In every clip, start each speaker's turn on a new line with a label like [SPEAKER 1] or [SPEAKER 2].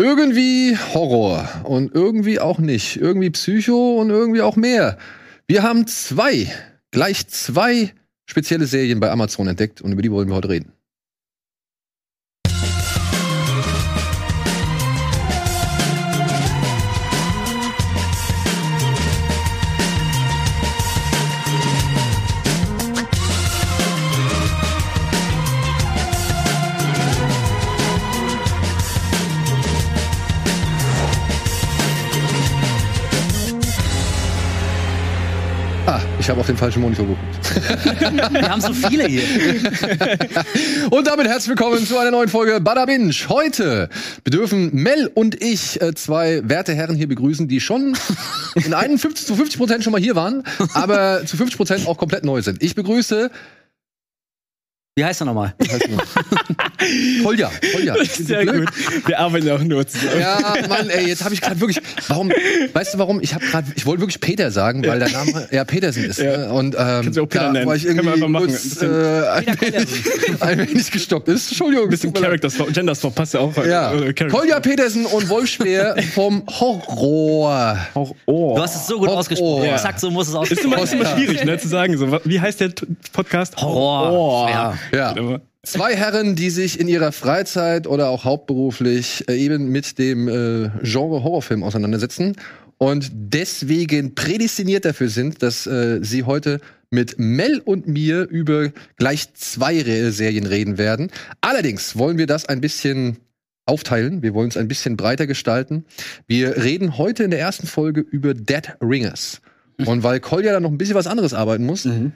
[SPEAKER 1] Irgendwie Horror und irgendwie auch nicht. Irgendwie Psycho und irgendwie auch mehr. Wir haben zwei, gleich zwei spezielle Serien bei Amazon entdeckt und über die wollen wir heute reden. Ich habe auf den falschen Monitor geguckt.
[SPEAKER 2] Wir haben so viele hier.
[SPEAKER 1] Und damit herzlich willkommen zu einer neuen Folge Bada Binge. Heute bedürfen Mel und ich äh, zwei werte Herren hier begrüßen, die schon in 51 zu 50 Prozent schon mal hier waren, aber zu 50 Prozent auch komplett neu sind. Ich begrüße
[SPEAKER 2] Wie heißt er nochmal?
[SPEAKER 1] Kolja. Kolja.
[SPEAKER 3] Sehr gut. Wir arbeiten auch nur zusammen.
[SPEAKER 1] Ja, Mann, ey, jetzt habe ich gerade wirklich. Warum? Weißt du, warum? Ich habe gerade, ich wollte wirklich Peter sagen, weil der Name ja Petersen ist.
[SPEAKER 3] Ja.
[SPEAKER 1] Ne? Und ähm,
[SPEAKER 3] Kannst du auch Peter
[SPEAKER 1] da
[SPEAKER 3] nennen.
[SPEAKER 1] war ich irgendwie kurz,
[SPEAKER 3] Ein
[SPEAKER 1] äh, ein, wenig, ein wenig gestockt ist. Entschuldigung.
[SPEAKER 3] Ein bisschen. Character Swap, Gender Swap passt ja auch.
[SPEAKER 1] Ja.
[SPEAKER 3] Äh,
[SPEAKER 1] Kolja. Petersen und Wolf Speer vom Horror.
[SPEAKER 3] Oh.
[SPEAKER 2] Du hast es so gut
[SPEAKER 1] Horror.
[SPEAKER 2] ausgesprochen.
[SPEAKER 1] Ja.
[SPEAKER 2] Exakt so muss es
[SPEAKER 3] ist immer,
[SPEAKER 2] ausgesprochen
[SPEAKER 3] ist immer schwierig, ne, zu sagen. So, wie heißt der Podcast?
[SPEAKER 2] Horror. Ja.
[SPEAKER 1] Ja. Zwei Herren, die sich in ihrer Freizeit oder auch hauptberuflich äh, eben mit dem äh, Genre Horrorfilm auseinandersetzen und deswegen prädestiniert dafür sind, dass äh, sie heute mit Mel und mir über gleich zwei Re Serien reden werden. Allerdings wollen wir das ein bisschen aufteilen. Wir wollen es ein bisschen breiter gestalten. Wir reden heute in der ersten Folge über Dead Ringers. Und weil Kolja dann noch ein bisschen was anderes arbeiten muss, ähm,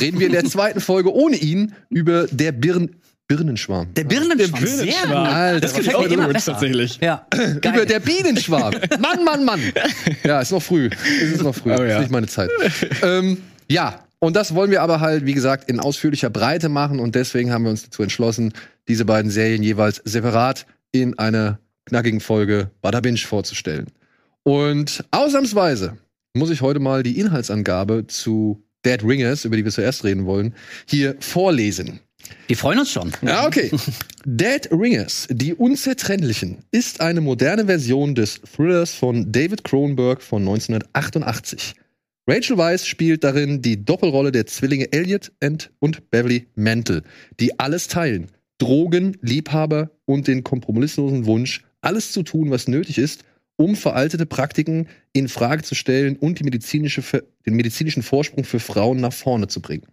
[SPEAKER 1] reden wir in der zweiten Folge ohne ihn über der Birn Birnenschwarm.
[SPEAKER 2] Der Birnenschwarm. Sehr
[SPEAKER 3] Birnenschwarm.
[SPEAKER 1] Alter,
[SPEAKER 2] das gefällt mir immer
[SPEAKER 3] gut,
[SPEAKER 2] besser.
[SPEAKER 3] tatsächlich.
[SPEAKER 2] Ja.
[SPEAKER 1] über der Bienenschwarm. Mann, Mann, Mann. Ja, ist noch früh. Es ist noch früh.
[SPEAKER 3] Oh, ja.
[SPEAKER 1] Ist nicht meine Zeit. ähm, ja, und das wollen wir aber halt, wie gesagt, in ausführlicher Breite machen und deswegen haben wir uns dazu entschlossen, diese beiden Serien jeweils separat in einer knackigen Folge Bada Binge vorzustellen. Und ausnahmsweise muss ich heute mal die Inhaltsangabe zu Dead Ringers, über die wir zuerst reden wollen, hier vorlesen.
[SPEAKER 2] Wir freuen uns schon.
[SPEAKER 1] Ja, okay. Dead Ringers, die Unzertrennlichen, ist eine moderne Version des Thrillers von David Cronenberg von 1988. Rachel Weisz spielt darin die Doppelrolle der Zwillinge Elliot und Beverly Mantle, die alles teilen. Drogen, Liebhaber und den kompromisslosen Wunsch, alles zu tun, was nötig ist, um veraltete Praktiken in Frage zu stellen und die medizinische, den medizinischen Vorsprung für Frauen nach vorne zu bringen.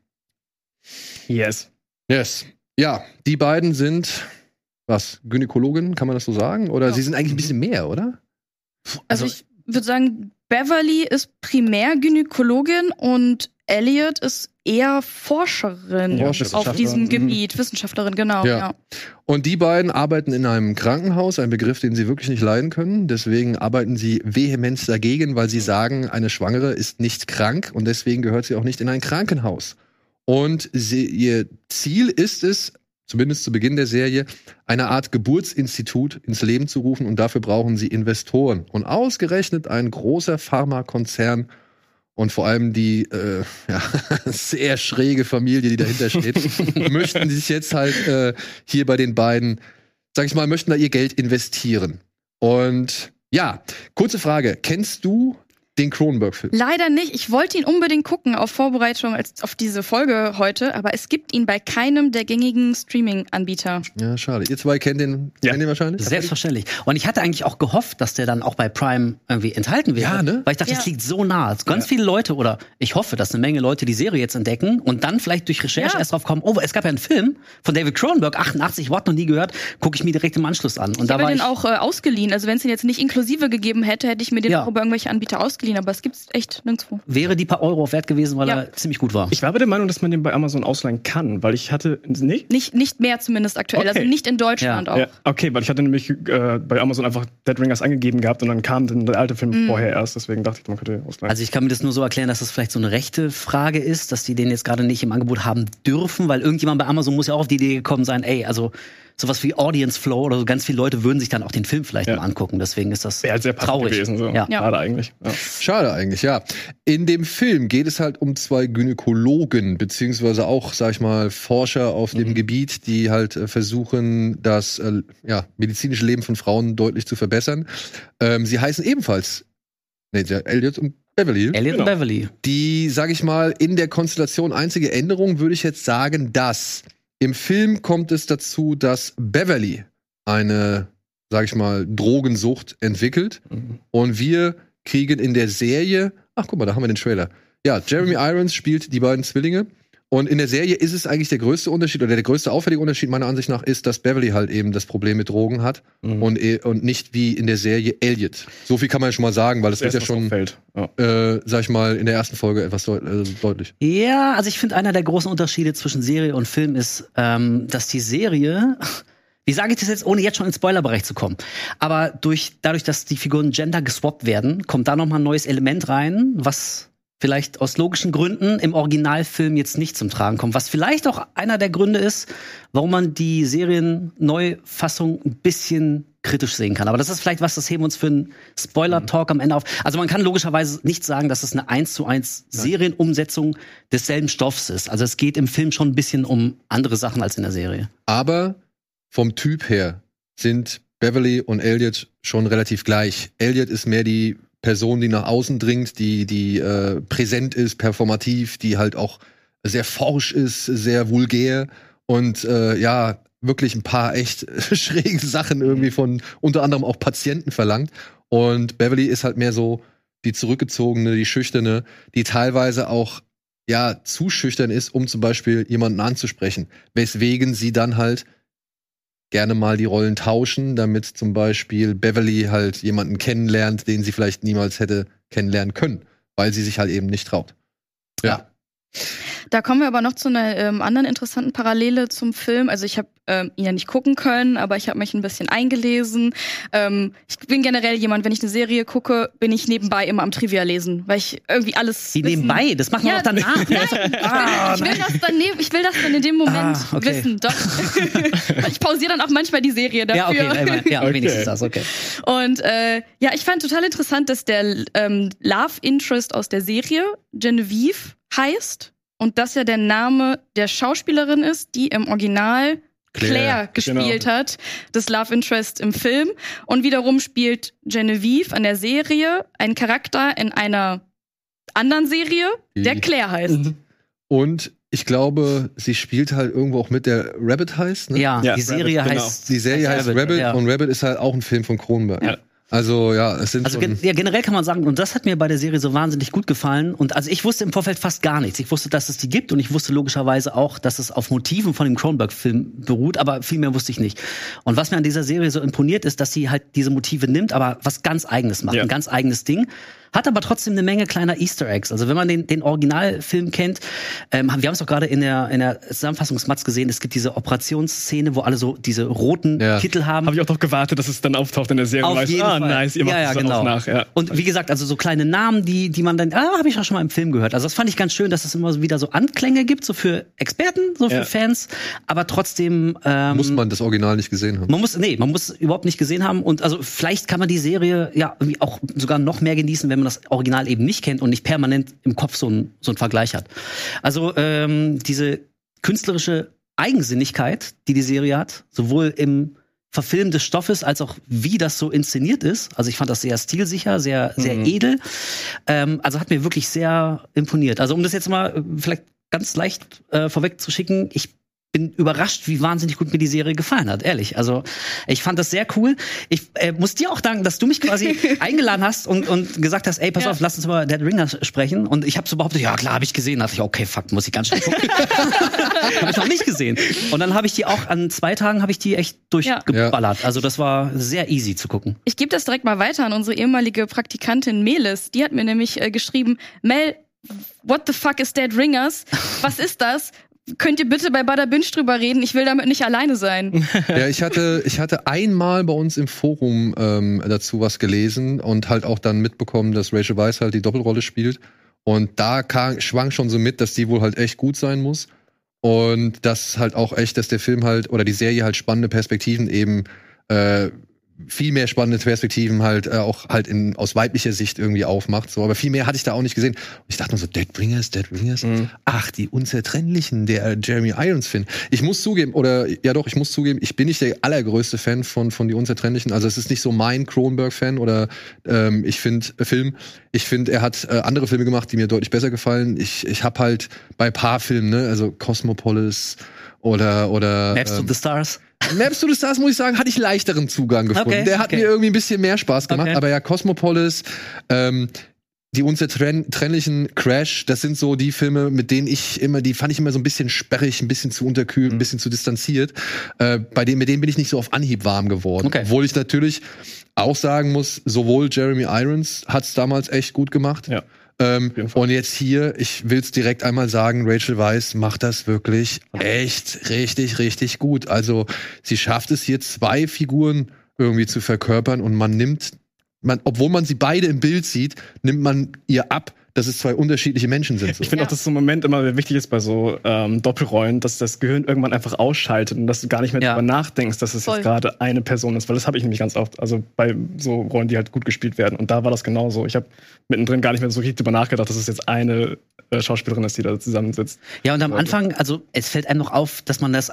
[SPEAKER 3] Yes.
[SPEAKER 1] Yes. Ja, die beiden sind, was, Gynäkologin, kann man das so sagen? Oder
[SPEAKER 4] Ja.
[SPEAKER 1] sie sind eigentlich ein bisschen mehr, oder?
[SPEAKER 4] Also, ich würde sagen, Beverly ist primär Gynäkologin und Elliot ist eher Forscherin
[SPEAKER 1] Ja,
[SPEAKER 4] auf diesem
[SPEAKER 3] Mhm.
[SPEAKER 4] Gebiet, Wissenschaftlerin, genau.
[SPEAKER 1] Ja.
[SPEAKER 4] Ja.
[SPEAKER 1] Und die beiden arbeiten in einem Krankenhaus, ein Begriff, den sie wirklich nicht leiden können. Deswegen arbeiten sie vehement dagegen, weil sie sagen, eine Schwangere ist nicht krank und deswegen gehört sie auch nicht in ein Krankenhaus. Und sie, ihr Ziel ist es, zumindest zu Beginn der Serie, eine Art Geburtsinstitut ins Leben zu rufen und dafür brauchen sie Investoren. Und ausgerechnet ein großer Pharmakonzern und vor allem die äh, ja, sehr schräge Familie, die dahinter steht, möchten sich jetzt halt äh, hier bei den beiden, sag ich mal, möchten da ihr Geld investieren. Und ja, kurze Frage: Kennst du den Cronenberg-Film?
[SPEAKER 4] Leider nicht. Ich wollte ihn unbedingt gucken auf Vorbereitung als, auf diese Folge heute, aber es gibt ihn bei keinem der gängigen Streaming-Anbieter.
[SPEAKER 1] Ja, schade. Ihr zwei kennt den,
[SPEAKER 3] Ja.
[SPEAKER 1] kennt den wahrscheinlich?
[SPEAKER 2] Selbstverständlich. Und ich hatte eigentlich auch gehofft, dass der dann auch bei Prime irgendwie enthalten wäre.
[SPEAKER 1] Ja, ne?
[SPEAKER 2] Weil ich dachte,
[SPEAKER 4] Ja.
[SPEAKER 2] das liegt so nah. Ganz viele Leute, oder ich hoffe, dass eine Menge Leute die Serie jetzt entdecken und dann vielleicht durch Recherche
[SPEAKER 4] Ja.
[SPEAKER 2] erst drauf kommen, oh, es gab ja einen Film von David Cronenberg, 88, Wort noch nie gehört, gucke ich mir direkt im Anschluss an. Und
[SPEAKER 4] Ich
[SPEAKER 2] da
[SPEAKER 4] habe den auch äh, ausgeliehen. Also wenn es den jetzt nicht inklusive gegeben hätte, hätte ich mir den
[SPEAKER 2] Ja.
[SPEAKER 4] auch über irgendwelche Anbieter ausgeliehen. Aber es gibt's echt nirgendwo.
[SPEAKER 2] wäre die paar Euro wert gewesen, weil
[SPEAKER 4] Ja.
[SPEAKER 2] er ziemlich gut war.
[SPEAKER 3] Ich war aber der Meinung, dass man den bei Amazon ausleihen kann, weil ich hatte. Nicht?
[SPEAKER 4] Nicht, nicht mehr zumindest aktuell.
[SPEAKER 3] Okay.
[SPEAKER 4] Also nicht in Deutschland
[SPEAKER 2] Ja.
[SPEAKER 4] auch.
[SPEAKER 3] Ja, okay, weil ich hatte nämlich äh, bei Amazon einfach Dead Ringers angegeben gehabt und dann kam dann der alte Film vorher erst, deswegen dachte ich, man könnte ausleihen.
[SPEAKER 2] Also ich kann mir das nur so erklären, dass das vielleicht so eine rechte Frage ist, dass die den jetzt gerade nicht im Angebot haben dürfen, weil irgendjemand bei Amazon muss ja auch auf die Idee gekommen sein, ey, also sowas wie Audience Flow oder so. Ganz viele Leute würden sich dann auch den Film vielleicht
[SPEAKER 3] Ja.
[SPEAKER 2] mal angucken. Deswegen ist das
[SPEAKER 3] Wäre halt sehr
[SPEAKER 2] traurig.
[SPEAKER 3] gewesen. So.
[SPEAKER 2] Ja.
[SPEAKER 3] Schade eigentlich. Ja.
[SPEAKER 1] Schade eigentlich, ja. In dem Film geht es halt um zwei Gynäkologen, beziehungsweise auch, sag ich mal, Forscher auf dem Gebiet, die halt äh, versuchen, das äh, ja, medizinische Leben von Frauen deutlich zu verbessern. Ähm, sie heißen ebenfalls nee, Elliot und Beverly.
[SPEAKER 2] Elliot
[SPEAKER 3] Genau.
[SPEAKER 2] und Beverly.
[SPEAKER 1] Die, sag ich mal, in der Konstellation einzige Änderung würde ich jetzt sagen, dass im Film kommt es dazu, dass Beverly eine, sag ich mal, Drogensucht entwickelt
[SPEAKER 3] Mhm.
[SPEAKER 1] und wir kriegen in der Serie, ach guck mal, da haben wir den Trailer. Ja, Jeremy Irons spielt die beiden Zwillinge. Und in der Serie ist es eigentlich der größte Unterschied oder der größte auffällige Unterschied meiner Ansicht nach ist, dass Beverly halt eben das Problem mit Drogen hat
[SPEAKER 3] Mhm.
[SPEAKER 1] und, eh- und nicht wie in der Serie Elliot. So viel kann man ja schon mal sagen, weil das wird ja schon.
[SPEAKER 3] Ja.
[SPEAKER 1] äh, sag ich mal, in der ersten Folge etwas deut äh, deutlich.
[SPEAKER 2] Ja, also ich finde, einer der großen Unterschiede zwischen Serie und Film ist, ähm, dass die Serie, wie sage ich das jetzt, ohne jetzt schon ins Spoilerbereich zu kommen, aber durch, dadurch, dass die Figuren gender geswappt werden, kommt da nochmal ein neues Element rein, was vielleicht aus logischen Gründen im Originalfilm jetzt nicht zum Tragen kommt. Was vielleicht auch einer der Gründe ist, warum man die Serienneufassung ein bisschen kritisch sehen kann. Aber das ist vielleicht was, das heben wir uns für einen Spoiler-Talk am Ende auf. Also man kann logischerweise nicht sagen, dass es eine 1 zu 1 Serienumsetzung desselben Stoffs ist. Also es geht im Film schon ein bisschen um andere Sachen als in der Serie.
[SPEAKER 1] Aber vom Typ her sind Beverly und Elliot schon relativ gleich. Elliot ist mehr die Person, die nach außen dringt, die, die äh, präsent ist, performativ, die halt auch sehr forsch ist, sehr vulgär und äh, ja, wirklich ein paar echt schräge Sachen irgendwie von unter anderem auch Patienten verlangt. Und Beverly ist halt mehr so die zurückgezogene, die schüchterne, die teilweise auch ja zu schüchtern ist, um zum Beispiel jemanden anzusprechen. Weswegen sie dann halt gerne mal die Rollen tauschen, damit zum Beispiel Beverly halt jemanden kennenlernt, den sie vielleicht niemals hätte kennenlernen können, weil sie sich halt eben nicht traut. Ja.
[SPEAKER 4] Da kommen wir aber noch zu einer ähm, anderen interessanten Parallele zum Film. Also ich habe ähm, ihn ja nicht gucken können, aber ich habe mich ein bisschen eingelesen. Ähm, ich bin generell jemand, wenn ich eine Serie gucke, bin ich nebenbei immer am Trivia lesen, weil ich irgendwie alles
[SPEAKER 2] Die
[SPEAKER 4] wissen-
[SPEAKER 2] nebenbei, das machen wir
[SPEAKER 4] Ja,
[SPEAKER 2] auch danach.
[SPEAKER 4] Nein,
[SPEAKER 2] Ah,
[SPEAKER 4] ich, will, ich, will das dann neben, ich will das dann in dem Moment
[SPEAKER 2] Ah, okay.
[SPEAKER 4] wissen. Doch. ich pausiere dann auch manchmal die Serie dafür.
[SPEAKER 2] Ja, okay, ja,
[SPEAKER 3] Okay.
[SPEAKER 2] wenigstens das, okay.
[SPEAKER 4] Und äh, ja, ich fand total interessant, dass der ähm, Love Interest aus der Serie Genevieve heißt und das ja der Name der Schauspielerin ist, die im Original Claire,
[SPEAKER 1] Claire,
[SPEAKER 4] gespielt hat, das Love Interest im Film. Und wiederum spielt Genevieve an der Serie einen Charakter in einer anderen Serie, der Claire heißt.
[SPEAKER 1] Und ich glaube, sie spielt halt irgendwo auch mit, der Rabbit heißt. Ne?
[SPEAKER 2] Ja,
[SPEAKER 3] Ja,
[SPEAKER 2] die Serie
[SPEAKER 3] Rabbit, genau.
[SPEAKER 2] heißt.
[SPEAKER 1] Die Serie heißt Rabbit,
[SPEAKER 2] ja.
[SPEAKER 1] und Rabbit ist halt auch ein Film von Kronenberg.
[SPEAKER 3] Ja.
[SPEAKER 1] Also ja, es sind
[SPEAKER 2] Also gen ja, generell kann man sagen, und das hat mir bei der Serie so wahnsinnig gut gefallen. Und also ich wusste im Vorfeld fast gar nichts. Ich wusste, dass es die gibt und ich wusste logischerweise auch, dass es auf Motiven von dem Cronenberg-Film beruht, aber viel mehr wusste ich nicht. Und was mir an dieser Serie so imponiert, ist, dass sie halt diese Motive nimmt, aber was ganz eigenes macht,
[SPEAKER 3] Ja.
[SPEAKER 2] ein ganz eigenes Ding. Hat aber trotzdem eine Menge kleiner Easter Eggs. Also wenn man den, den Originalfilm kennt, ähm, wir haben es auch gerade in der, in der Zusammenfassungsmatz gesehen, es gibt diese Operationsszene, wo alle so diese roten
[SPEAKER 1] Ja.
[SPEAKER 2] Kittel haben.
[SPEAKER 3] Habe ich auch doch gewartet, dass es dann auftaucht in der Serie.
[SPEAKER 2] Auf
[SPEAKER 3] weiß,
[SPEAKER 2] jeden
[SPEAKER 3] ah,
[SPEAKER 2] Fall.
[SPEAKER 3] nice, ihr macht
[SPEAKER 2] ja, ja,
[SPEAKER 3] das
[SPEAKER 2] genau.
[SPEAKER 3] nach. Ja.
[SPEAKER 2] Und wie gesagt, also so kleine Namen, die, die man dann, ah, habe ich auch schon mal im Film gehört. Also das fand ich ganz schön, dass es immer wieder so Anklänge gibt, so für Experten, so für. Fans, aber trotzdem ähm,
[SPEAKER 1] muss man das Original nicht gesehen haben.
[SPEAKER 2] man muss, nee, man muss überhaupt nicht gesehen haben und also vielleicht kann man die Serie ja irgendwie auch sogar noch mehr genießen, wenn man das Original eben nicht kennt und nicht permanent im Kopf so ein so ein Vergleich hat. Also ähm, diese künstlerische Eigensinnigkeit, die die Serie hat, sowohl im Verfilmen des Stoffes als auch wie das so inszeniert ist. Also ich fand das sehr stilsicher, sehr sehr
[SPEAKER 3] Mhm.
[SPEAKER 2] edel. Ähm, also hat mir wirklich sehr imponiert. Also um das jetzt mal äh, vielleicht ganz leicht äh, vorwegzuschicken, ich bin überrascht, wie wahnsinnig gut mir die Serie gefallen hat, ehrlich. Also ich fand das sehr cool. Ich äh, muss dir auch danken, dass du mich quasi eingeladen hast und, und gesagt hast, ey, pass
[SPEAKER 4] Ja.
[SPEAKER 2] auf, lass uns über Dead Ringer sprechen. Und ich habe so behauptet, ja klar, habe ich gesehen. Da dachte ich, okay, fuck, muss ich ganz schnell gucken. habe ich noch nicht gesehen. Und dann habe ich die auch an zwei Tagen habe ich die echt durchgeballert. Also das war sehr easy zu gucken.
[SPEAKER 4] Ich gebe das direkt mal weiter an unsere ehemalige Praktikantin Melis. Die hat mir nämlich äh, geschrieben, Mel, what the fuck is Dead Ringers? Was ist das? Könnt ihr bitte bei Bada Binge drüber reden? Ich will damit nicht alleine sein.
[SPEAKER 1] Ja, ich hatte, ich hatte einmal bei uns im Forum ähm, dazu was gelesen und halt auch dann mitbekommen, dass Rachel Weisz halt die Doppelrolle spielt. Und da kam, schwang schon so mit, dass die wohl halt echt gut sein muss. Und das halt auch echt, dass der Film halt oder die Serie halt spannende Perspektiven eben äh, viel mehr spannende Perspektiven halt äh, auch halt in, aus weiblicher Sicht irgendwie aufmacht. So, aber viel mehr hatte ich da auch nicht gesehen. Und ich dachte nur so, Deadbringers, Deadbringers.
[SPEAKER 3] Mhm.
[SPEAKER 1] Ach, die Unzertrennlichen, der Jeremy Irons Film. Ich muss zugeben, oder ja doch, ich muss zugeben, ich bin nicht der allergrößte Fan von von die Unzertrennlichen. Also es ist nicht so mein Cronenberg-Fan oder ähm, ich finde äh, Film. Ich finde, er hat äh, andere Filme gemacht, die mir deutlich besser gefallen. Ich ich habe halt bei paar Filmen, ne, also Cosmopolis oder oder
[SPEAKER 2] Maps to
[SPEAKER 1] ähm,
[SPEAKER 2] the Stars.
[SPEAKER 1] Maps to the Stars, muss ich sagen, hatte ich leichteren Zugang gefunden.
[SPEAKER 2] Okay,
[SPEAKER 1] Der hat
[SPEAKER 2] okay.
[SPEAKER 1] mir irgendwie ein bisschen mehr Spaß gemacht.
[SPEAKER 2] Okay.
[SPEAKER 1] Aber ja, Cosmopolis, ähm, die unzertrennlichen Crash, das sind so die Filme, mit denen ich immer, die fand ich immer so ein bisschen sperrig, ein bisschen zu unterkühlt, ein bisschen zu distanziert. Äh, bei denen, mit denen bin ich nicht so auf Anhieb warm geworden.
[SPEAKER 2] Okay.
[SPEAKER 1] Obwohl ich natürlich auch sagen muss, sowohl Jeremy Irons hat es damals echt gut gemacht.
[SPEAKER 3] Ja.
[SPEAKER 1] Ähm, und jetzt hier, ich will es direkt einmal sagen, Rachel Weisz macht das wirklich echt richtig, richtig gut. Also sie schafft es hier zwei Figuren irgendwie zu verkörpern und man nimmt, man, obwohl man sie beide im Bild sieht, nimmt man ihr ab, dass es zwei unterschiedliche Menschen sind. So.
[SPEAKER 3] Ich finde
[SPEAKER 4] Ja.
[SPEAKER 3] auch, dass so ein Moment immer sehr wichtig ist bei so ähm, Doppelrollen, dass das Gehirn irgendwann einfach ausschaltet und dass du gar nicht mehr
[SPEAKER 2] Ja.
[SPEAKER 3] darüber nachdenkst, dass es
[SPEAKER 4] Voll.
[SPEAKER 3] jetzt gerade eine Person ist. Weil das habe ich nämlich ganz oft. Also bei so Rollen, die halt gut gespielt werden. Und da war das genauso. Ich habe mittendrin gar nicht mehr so richtig drüber nachgedacht, dass es jetzt eine äh, Schauspielerin ist, die da zusammensitzt.
[SPEAKER 2] Ja, und am
[SPEAKER 3] Also-
[SPEAKER 2] Anfang, also es fällt einem noch auf, dass man das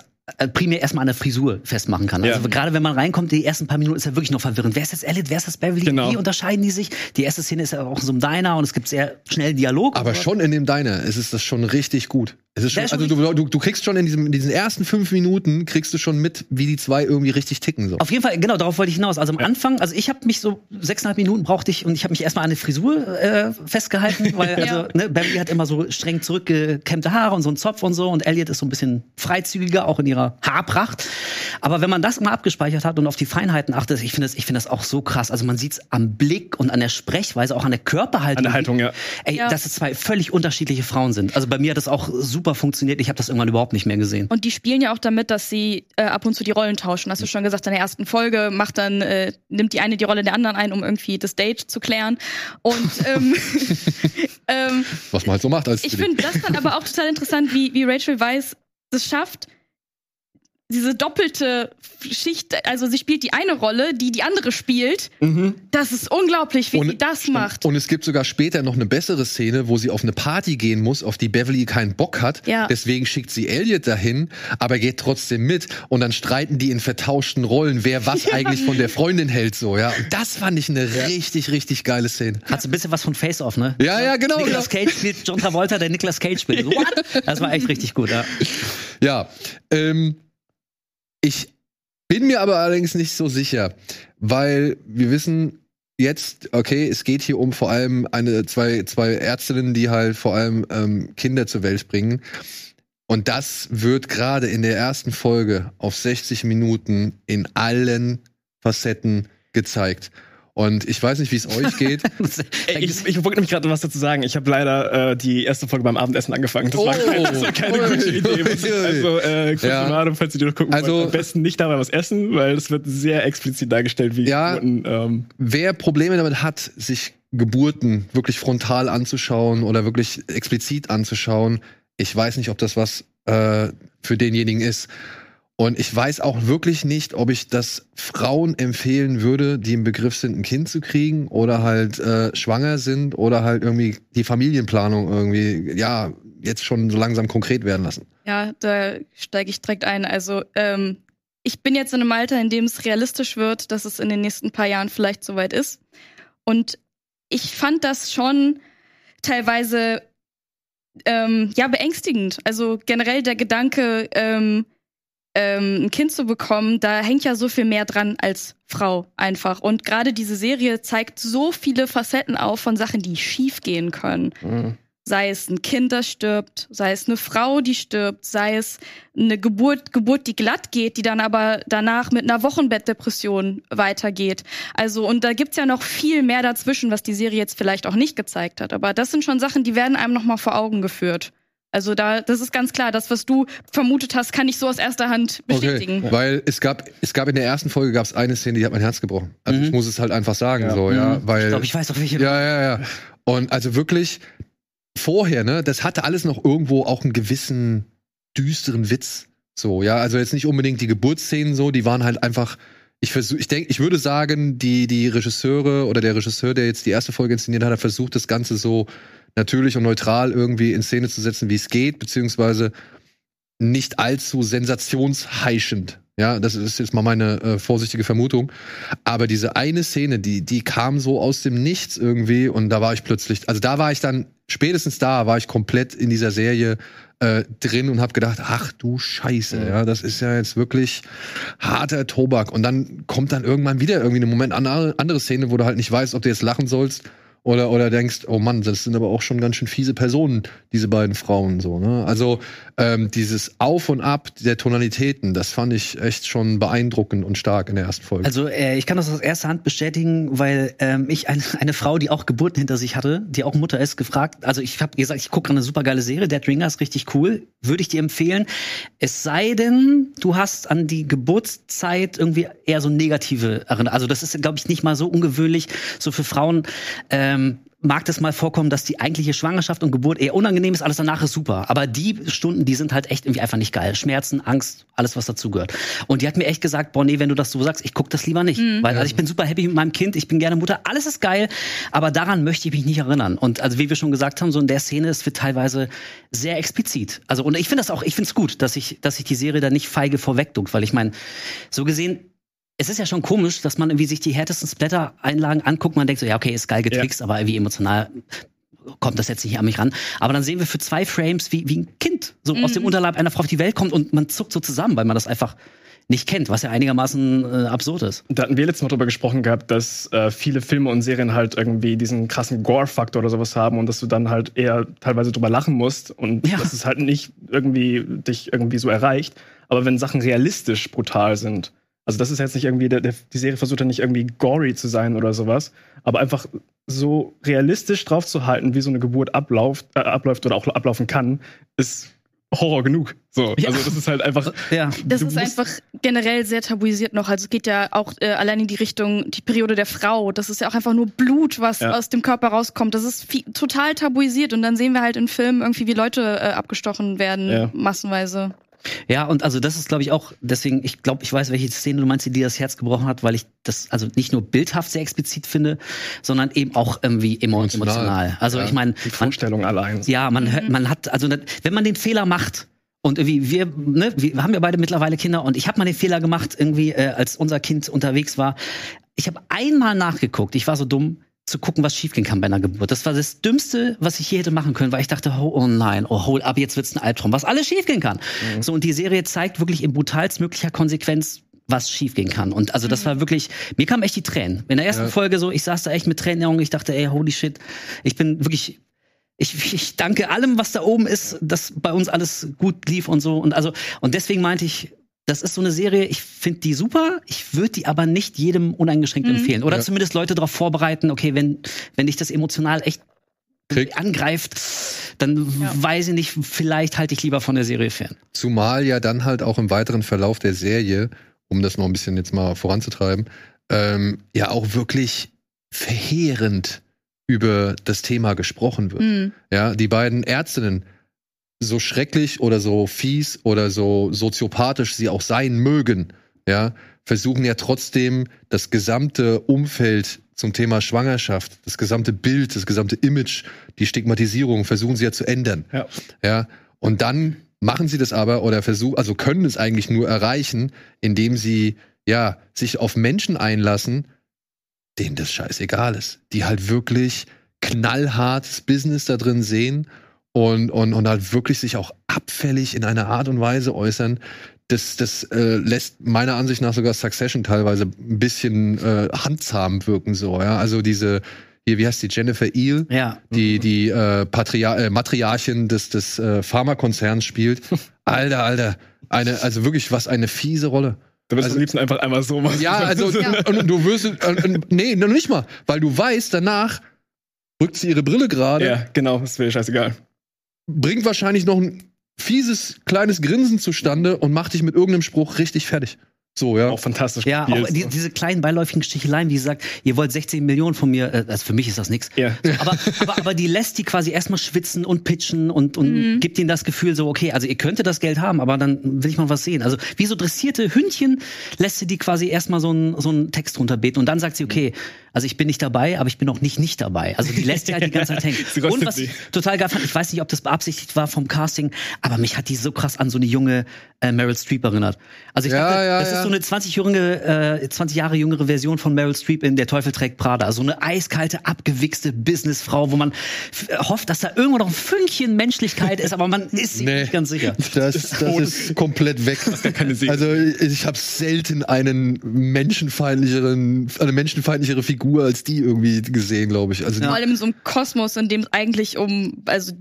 [SPEAKER 2] primär erstmal an der Frisur festmachen kann.
[SPEAKER 3] Ja.
[SPEAKER 2] Also gerade wenn man reinkommt, die ersten paar Minuten ist ja wirklich noch verwirrend. Wer ist jetzt Elliot, wer ist das Beverly?
[SPEAKER 3] Genau.
[SPEAKER 2] Wie unterscheiden die sich? Die erste Szene ist ja auch in so einem Diner und es gibt sehr schnell Dialog.
[SPEAKER 1] Aber schon in dem Diner ist es das schon richtig gut. Es ist schon,
[SPEAKER 2] ist schon
[SPEAKER 1] also du, du, du kriegst schon in, diesem, in diesen ersten fünf Minuten kriegst du schon mit, wie die zwei irgendwie richtig ticken. So.
[SPEAKER 2] Auf jeden Fall, genau, darauf wollte ich hinaus. Also am Anfang, also ich habe mich so sechseinhalb Minuten brauchte ich und ich habe mich erstmal an der Frisur äh, festgehalten, weil also
[SPEAKER 4] Ja.
[SPEAKER 2] ne, Beverly hat immer so streng zurückgekämmte Haare und so einen Zopf und so und Elliot ist so ein bisschen freizügiger, auch in ihrer Haarpracht. Aber wenn man das mal abgespeichert hat und auf die Feinheiten achtet, ich finde das, ich finde das auch so krass. Also man sieht's am Blick und an der Sprechweise, auch an der Körperhaltung.
[SPEAKER 3] An der Haltung, ja.
[SPEAKER 2] Ey,
[SPEAKER 4] Ja.
[SPEAKER 2] dass es zwei völlig unterschiedliche Frauen sind. Also bei mir hat das auch super funktioniert. Ich habe das irgendwann überhaupt nicht mehr gesehen.
[SPEAKER 4] Und die spielen ja auch damit, dass sie äh, ab und zu die Rollen tauschen. Hast du schon gesagt, in der ersten Folge macht dann, äh, nimmt die eine die Rolle der anderen ein, um irgendwie das Date zu klären. Und ähm, ähm,
[SPEAKER 1] Was man halt so macht als
[SPEAKER 4] ich finde das dann aber auch total interessant, wie, wie Rachel Weisz das schafft, diese doppelte Schicht, also sie spielt die eine Rolle, die die andere spielt. Das ist unglaublich, wie
[SPEAKER 1] Und-
[SPEAKER 4] sie das macht.
[SPEAKER 1] Und es gibt sogar später noch eine bessere Szene, wo sie auf eine Party gehen muss, auf die Beverly keinen Bock hat.
[SPEAKER 4] Ja.
[SPEAKER 1] Deswegen schickt sie Elliot dahin, aber geht trotzdem mit. Und dann streiten die in vertauschten Rollen, wer was eigentlich von der Freundin hält, so, ja. Und das fand ich eine richtig, richtig geile Szene.
[SPEAKER 2] Hat so ein bisschen was von Face Off, ne?
[SPEAKER 1] Ja, ja, genau.
[SPEAKER 2] Nicolas Cage spielt John Travolta, der Nicolas Cage spielt. What? Das war echt richtig gut, ja.
[SPEAKER 1] Ja, ähm, ich bin mir aber allerdings nicht so sicher, weil wir wissen jetzt, okay, es geht hier um vor allem eine zwei zwei Ärztinnen, die halt vor allem ähm, Kinder zur Welt bringen. Und das wird gerade in der ersten Folge auf 60 Minuten in allen Facetten gezeigt. Und ich weiß nicht, wie es euch geht.
[SPEAKER 3] Ey, ich, ich wollte nämlich gerade was dazu sagen. Ich habe leider äh, die erste Folge beim Abendessen angefangen. Das, war,
[SPEAKER 1] Oh.
[SPEAKER 3] keine, das war keine
[SPEAKER 1] Ui.
[SPEAKER 3] gute Idee.
[SPEAKER 1] Ui.
[SPEAKER 3] Also, äh,
[SPEAKER 1] Ja.
[SPEAKER 3] ja. falls ihr noch gucken
[SPEAKER 1] Also-
[SPEAKER 3] wollt, am besten nicht dabei was essen, weil es wird sehr explizit dargestellt, wie
[SPEAKER 1] Ja.
[SPEAKER 3] Geburten, ähm,
[SPEAKER 1] wer Probleme damit hat, sich Geburten wirklich frontal anzuschauen oder wirklich explizit anzuschauen, ich weiß nicht, ob das was äh, für denjenigen ist. Und ich weiß auch wirklich nicht, ob ich das Frauen empfehlen würde, die im Begriff sind, ein Kind zu kriegen oder halt äh, schwanger sind oder halt irgendwie die Familienplanung irgendwie, ja, jetzt schon so langsam konkret werden lassen.
[SPEAKER 4] Ja, da steige ich direkt ein. Also, ähm, ich bin jetzt in einem Alter, in dem es realistisch wird, dass es in den nächsten paar Jahren vielleicht soweit ist. Und ich fand das schon teilweise ähm, ja beängstigend. Also generell der Gedanke, ähm, ähm, ein Kind zu bekommen, da hängt ja so viel mehr dran als Frau einfach. Und gerade diese Serie zeigt so viele Facetten auf von Sachen, die schief gehen können sei es ein Kind, das stirbt, sei es eine Frau, die stirbt, sei es eine Geburt, Geburt, die glatt geht, die dann aber danach mit einer Wochenbettdepression weitergeht. Also, und da gibt's ja noch viel mehr dazwischen, was die Serie jetzt vielleicht auch nicht gezeigt hat. Aber das sind schon Sachen, die werden einem nochmal vor Augen geführt. Also da, das ist ganz klar, das, was du vermutet hast, kann ich so aus erster Hand bestätigen.
[SPEAKER 1] Okay, weil es gab, es gab in der ersten Folge gab es eine Szene, die hat mein Herz gebrochen. Also
[SPEAKER 2] Mhm.
[SPEAKER 1] ich muss es halt einfach sagen,
[SPEAKER 3] Ja.
[SPEAKER 1] so, ja, weil.
[SPEAKER 2] Ich glaube, ich weiß auch welche.
[SPEAKER 1] Ja, ja, ja. Und also wirklich vorher, ne, das hatte alles noch irgendwo auch einen gewissen düsteren Witz. So, ja, also jetzt nicht unbedingt die Geburtsszenen so, die waren halt einfach. Ich versuche, ich denke, ich würde sagen, die, die Regisseure oder der Regisseur, der jetzt die erste Folge inszeniert hat, hat versucht, das Ganze so natürlich und neutral irgendwie in Szene zu setzen, wie es geht, beziehungsweise nicht allzu sensationsheischend. Ja, das ist jetzt mal meine äh, vorsichtige Vermutung. Aber diese eine Szene, die, die kam so aus dem Nichts irgendwie und da war ich plötzlich, also da war ich dann, spätestens da war ich komplett in dieser Serie äh, drin und habe gedacht, ach du Scheiße, ja, das ist ja jetzt wirklich harter Tobak. Und dann kommt dann irgendwann wieder irgendwie eine Moment andere, andere Szene, wo du halt nicht weißt, ob du jetzt lachen sollst oder, oder denkst, oh Mann, das sind aber auch schon ganz schön fiese Personen, diese beiden Frauen so. Ne? Also ähm, dieses Auf und Ab der Tonalitäten, das fand ich echt schon beeindruckend und stark in der ersten Folge.
[SPEAKER 2] Also äh, ich kann das aus erster Hand bestätigen, weil ähm, ich ein, eine Frau, die auch Geburten hinter sich hatte, die auch Mutter ist, gefragt. Also ich habe gesagt, ich gucke eine super geile Serie, Dead Ringer ist richtig cool, würde ich dir empfehlen. Es sei denn, du hast an die Geburtszeit irgendwie eher so negative Erinnerungen. Also das ist, glaube ich, nicht mal so ungewöhnlich, so für Frauen. Ähm, mag das mal vorkommen, dass die eigentliche Schwangerschaft und Geburt eher unangenehm ist, alles danach ist super. Aber die Stunden, die sind halt echt irgendwie einfach nicht geil. Schmerzen, Angst, alles, was dazugehört. Und die hat mir echt gesagt, boah, nee, wenn du das so sagst, ich guck das lieber nicht.
[SPEAKER 4] Mhm.
[SPEAKER 2] Weil also ich bin super happy mit meinem Kind, ich bin gerne Mutter, alles ist geil, aber daran möchte ich mich nicht erinnern. Und also wie wir schon gesagt haben, so in der Szene, es wird teilweise sehr explizit. Also und ich finde das auch, ich finde es gut, dass ich, dass ich die Serie da nicht feige vorwegduckt, weil ich meine, so gesehen, es ist ja schon komisch, dass man irgendwie sich die härtesten Splatter-Einlagen anguckt. Man denkt so, ja, okay, ist geil getrickst, aber irgendwie emotional kommt das jetzt nicht an mich ran. Aber dann sehen wir für zwei Frames, wie, wie ein Kind so aus dem Unterleib einer Frau auf die Welt kommt und man zuckt so zusammen, weil man das einfach nicht kennt, was ja einigermaßen äh, absurd ist.
[SPEAKER 3] Da hatten wir letztes Mal drüber gesprochen gehabt, dass äh, viele Filme und Serien halt irgendwie diesen krassen Gore-Faktor oder sowas haben und dass du dann halt eher teilweise drüber lachen musst und
[SPEAKER 2] Ja.
[SPEAKER 3] dass es halt nicht irgendwie dich irgendwie so erreicht. Aber wenn Sachen realistisch brutal sind, also das ist jetzt nicht irgendwie, der, der, die Serie versucht ja nicht irgendwie gory zu sein oder sowas, aber einfach so realistisch drauf zu halten, wie so eine Geburt abläuft, äh, abläuft oder auch ablaufen kann, ist Horror genug. So,
[SPEAKER 2] Ja.
[SPEAKER 3] also das ist halt einfach.
[SPEAKER 2] Ja.
[SPEAKER 4] Das ist einfach generell sehr tabuisiert noch. Also es geht ja auch äh, allein in die Richtung, die Periode der Frau. Das ist ja auch einfach nur Blut, was
[SPEAKER 3] Ja.
[SPEAKER 4] aus dem Körper rauskommt. Das ist viel, total tabuisiert. Und dann sehen wir halt in Filmen irgendwie, wie Leute äh, abgestochen werden,
[SPEAKER 3] Ja.
[SPEAKER 4] massenweise.
[SPEAKER 2] Ja, und also das ist, glaube ich, auch, deswegen, ich glaube, ich weiß, welche Szene du meinst, die dir das Herz gebrochen hat, weil ich das also nicht nur bildhaft sehr explizit finde, sondern eben auch irgendwie emo
[SPEAKER 1] Emotional.
[SPEAKER 2] emotional. Also
[SPEAKER 1] Ja.
[SPEAKER 2] ich meine,
[SPEAKER 3] Die
[SPEAKER 2] man,
[SPEAKER 3] Vorstellung allein.
[SPEAKER 2] ja, man, hört- man hat, also wenn man den Fehler macht, und irgendwie, wir, ne, wir haben ja beide mittlerweile Kinder und ich habe mal den Fehler gemacht, irgendwie, äh, als unser Kind unterwegs war. Ich habe einmal nachgeguckt, ich war so dumm, zu gucken, was schiefgehen kann bei einer Geburt. Das war das Dümmste, was ich je hätte machen können, weil ich dachte, oh, oh nein, oh, hol ab, jetzt wird's ein Albtraum, was alles schiefgehen kann. So, und die Serie zeigt wirklich in brutalstmöglicher Konsequenz, was schiefgehen kann. Und also das war wirklich, mir kamen echt die Tränen. In der ersten
[SPEAKER 1] Ja.
[SPEAKER 2] Folge so, ich saß da echt mit Tränen in den Augen, ich dachte, ey, holy shit, ich bin wirklich ich, ich danke allem, was da oben ist, dass bei uns alles gut lief und so. Und also, und deswegen meinte ich, das ist so eine Serie, ich finde die super, ich würde die aber nicht jedem uneingeschränkt
[SPEAKER 4] Mhm.
[SPEAKER 2] empfehlen. Oder
[SPEAKER 1] Ja.
[SPEAKER 2] zumindest Leute darauf vorbereiten, okay, wenn, wenn dich das emotional echt
[SPEAKER 1] Krieg.
[SPEAKER 2] angreift, dann
[SPEAKER 4] Ja.
[SPEAKER 2] weiß ich nicht, vielleicht halte ich lieber von der Serie fern.
[SPEAKER 1] Zumal ja dann halt auch im weiteren Verlauf der Serie, um das noch ein bisschen jetzt mal voranzutreiben, ähm, ja auch wirklich verheerend über das Thema gesprochen wird.
[SPEAKER 4] Mhm.
[SPEAKER 1] Ja, die beiden Ärztinnen, so schrecklich oder so fies oder so soziopathisch sie auch sein mögen, ja, versuchen ja trotzdem das gesamte Umfeld zum Thema Schwangerschaft, das gesamte Bild, das gesamte Image, die Stigmatisierung versuchen sie ja zu ändern.
[SPEAKER 3] Ja.
[SPEAKER 1] Ja, und dann machen sie das aber oder versuchen, also können es eigentlich nur erreichen, indem sie ja sich auf Menschen einlassen, denen das scheißegal ist, die halt wirklich knallhartes Business da drin sehen und, und, und halt wirklich sich auch abfällig in einer Art und Weise äußern. Das, das äh, lässt meiner Ansicht nach sogar Succession teilweise ein bisschen äh, handzahm wirken, so, ja. Also diese, hier, wie heißt die, Jennifer Eel,
[SPEAKER 2] Ja.
[SPEAKER 1] die die äh, Patria äh, Matriarchin des des äh, Pharmakonzerns spielt. Alter, Alter, eine also wirklich was eine fiese Rolle.
[SPEAKER 3] Du wirst
[SPEAKER 1] Also-
[SPEAKER 3] am liebsten einfach einmal so machen.
[SPEAKER 1] Ja, also
[SPEAKER 4] Ja.
[SPEAKER 1] Und du wirst äh, nee, noch nicht mal, weil du weißt, danach rückt sie ihre Brille gerade,
[SPEAKER 3] Ja, genau, das wäre scheißegal.
[SPEAKER 1] Bringt wahrscheinlich noch ein fieses kleines Grinsen zustande und macht dich mit irgendeinem Spruch richtig fertig. So, ja.
[SPEAKER 3] Auch fantastisch
[SPEAKER 2] Ja,
[SPEAKER 3] gespielt.
[SPEAKER 2] auch die, diese kleinen beiläufigen Sticheleien, wie sie sagt, ihr wollt 16 Millionen von mir, äh, also für mich ist das nichts.
[SPEAKER 3] Ja.
[SPEAKER 2] Aber, aber, aber die lässt die quasi erstmal schwitzen und pitchen und, und gibt ihnen das Gefühl so, okay, also ihr könntet das Geld haben, aber dann will ich mal was sehen. Also wie so dressierte Hündchen lässt sie die quasi erstmal so einen so einen Text runterbeten und dann sagt sie, okay, also ich bin nicht dabei, aber ich bin auch nicht nicht dabei. Also die lässt die halt die ganze Zeit hängen. Und was ich total geil fand, ich weiß nicht, ob das beabsichtigt war vom Casting, aber mich hat die so krass an so eine junge äh, Meryl Streep erinnert. Also ich
[SPEAKER 1] Ja,
[SPEAKER 2] dachte,
[SPEAKER 1] ja,
[SPEAKER 2] das
[SPEAKER 1] ja.
[SPEAKER 2] ist so eine 20 jüngere, äh, 20 Jahre jüngere Version von Meryl Streep in Der Teufel trägt Prada. So eine eiskalte, abgewichste Businessfrau, wo man f- hofft, dass da irgendwo noch ein Fünkchen Menschlichkeit ist, aber man ist sich
[SPEAKER 1] Nee.
[SPEAKER 2] nicht ganz sicher.
[SPEAKER 1] Das, das ist komplett weg. Also ich habe selten einen menschenfeindlicheren, eine menschenfeindlichere Figur als die irgendwie gesehen, glaube ich. Also
[SPEAKER 4] Vor allem in so einem Kosmos, in dem es eigentlich um, also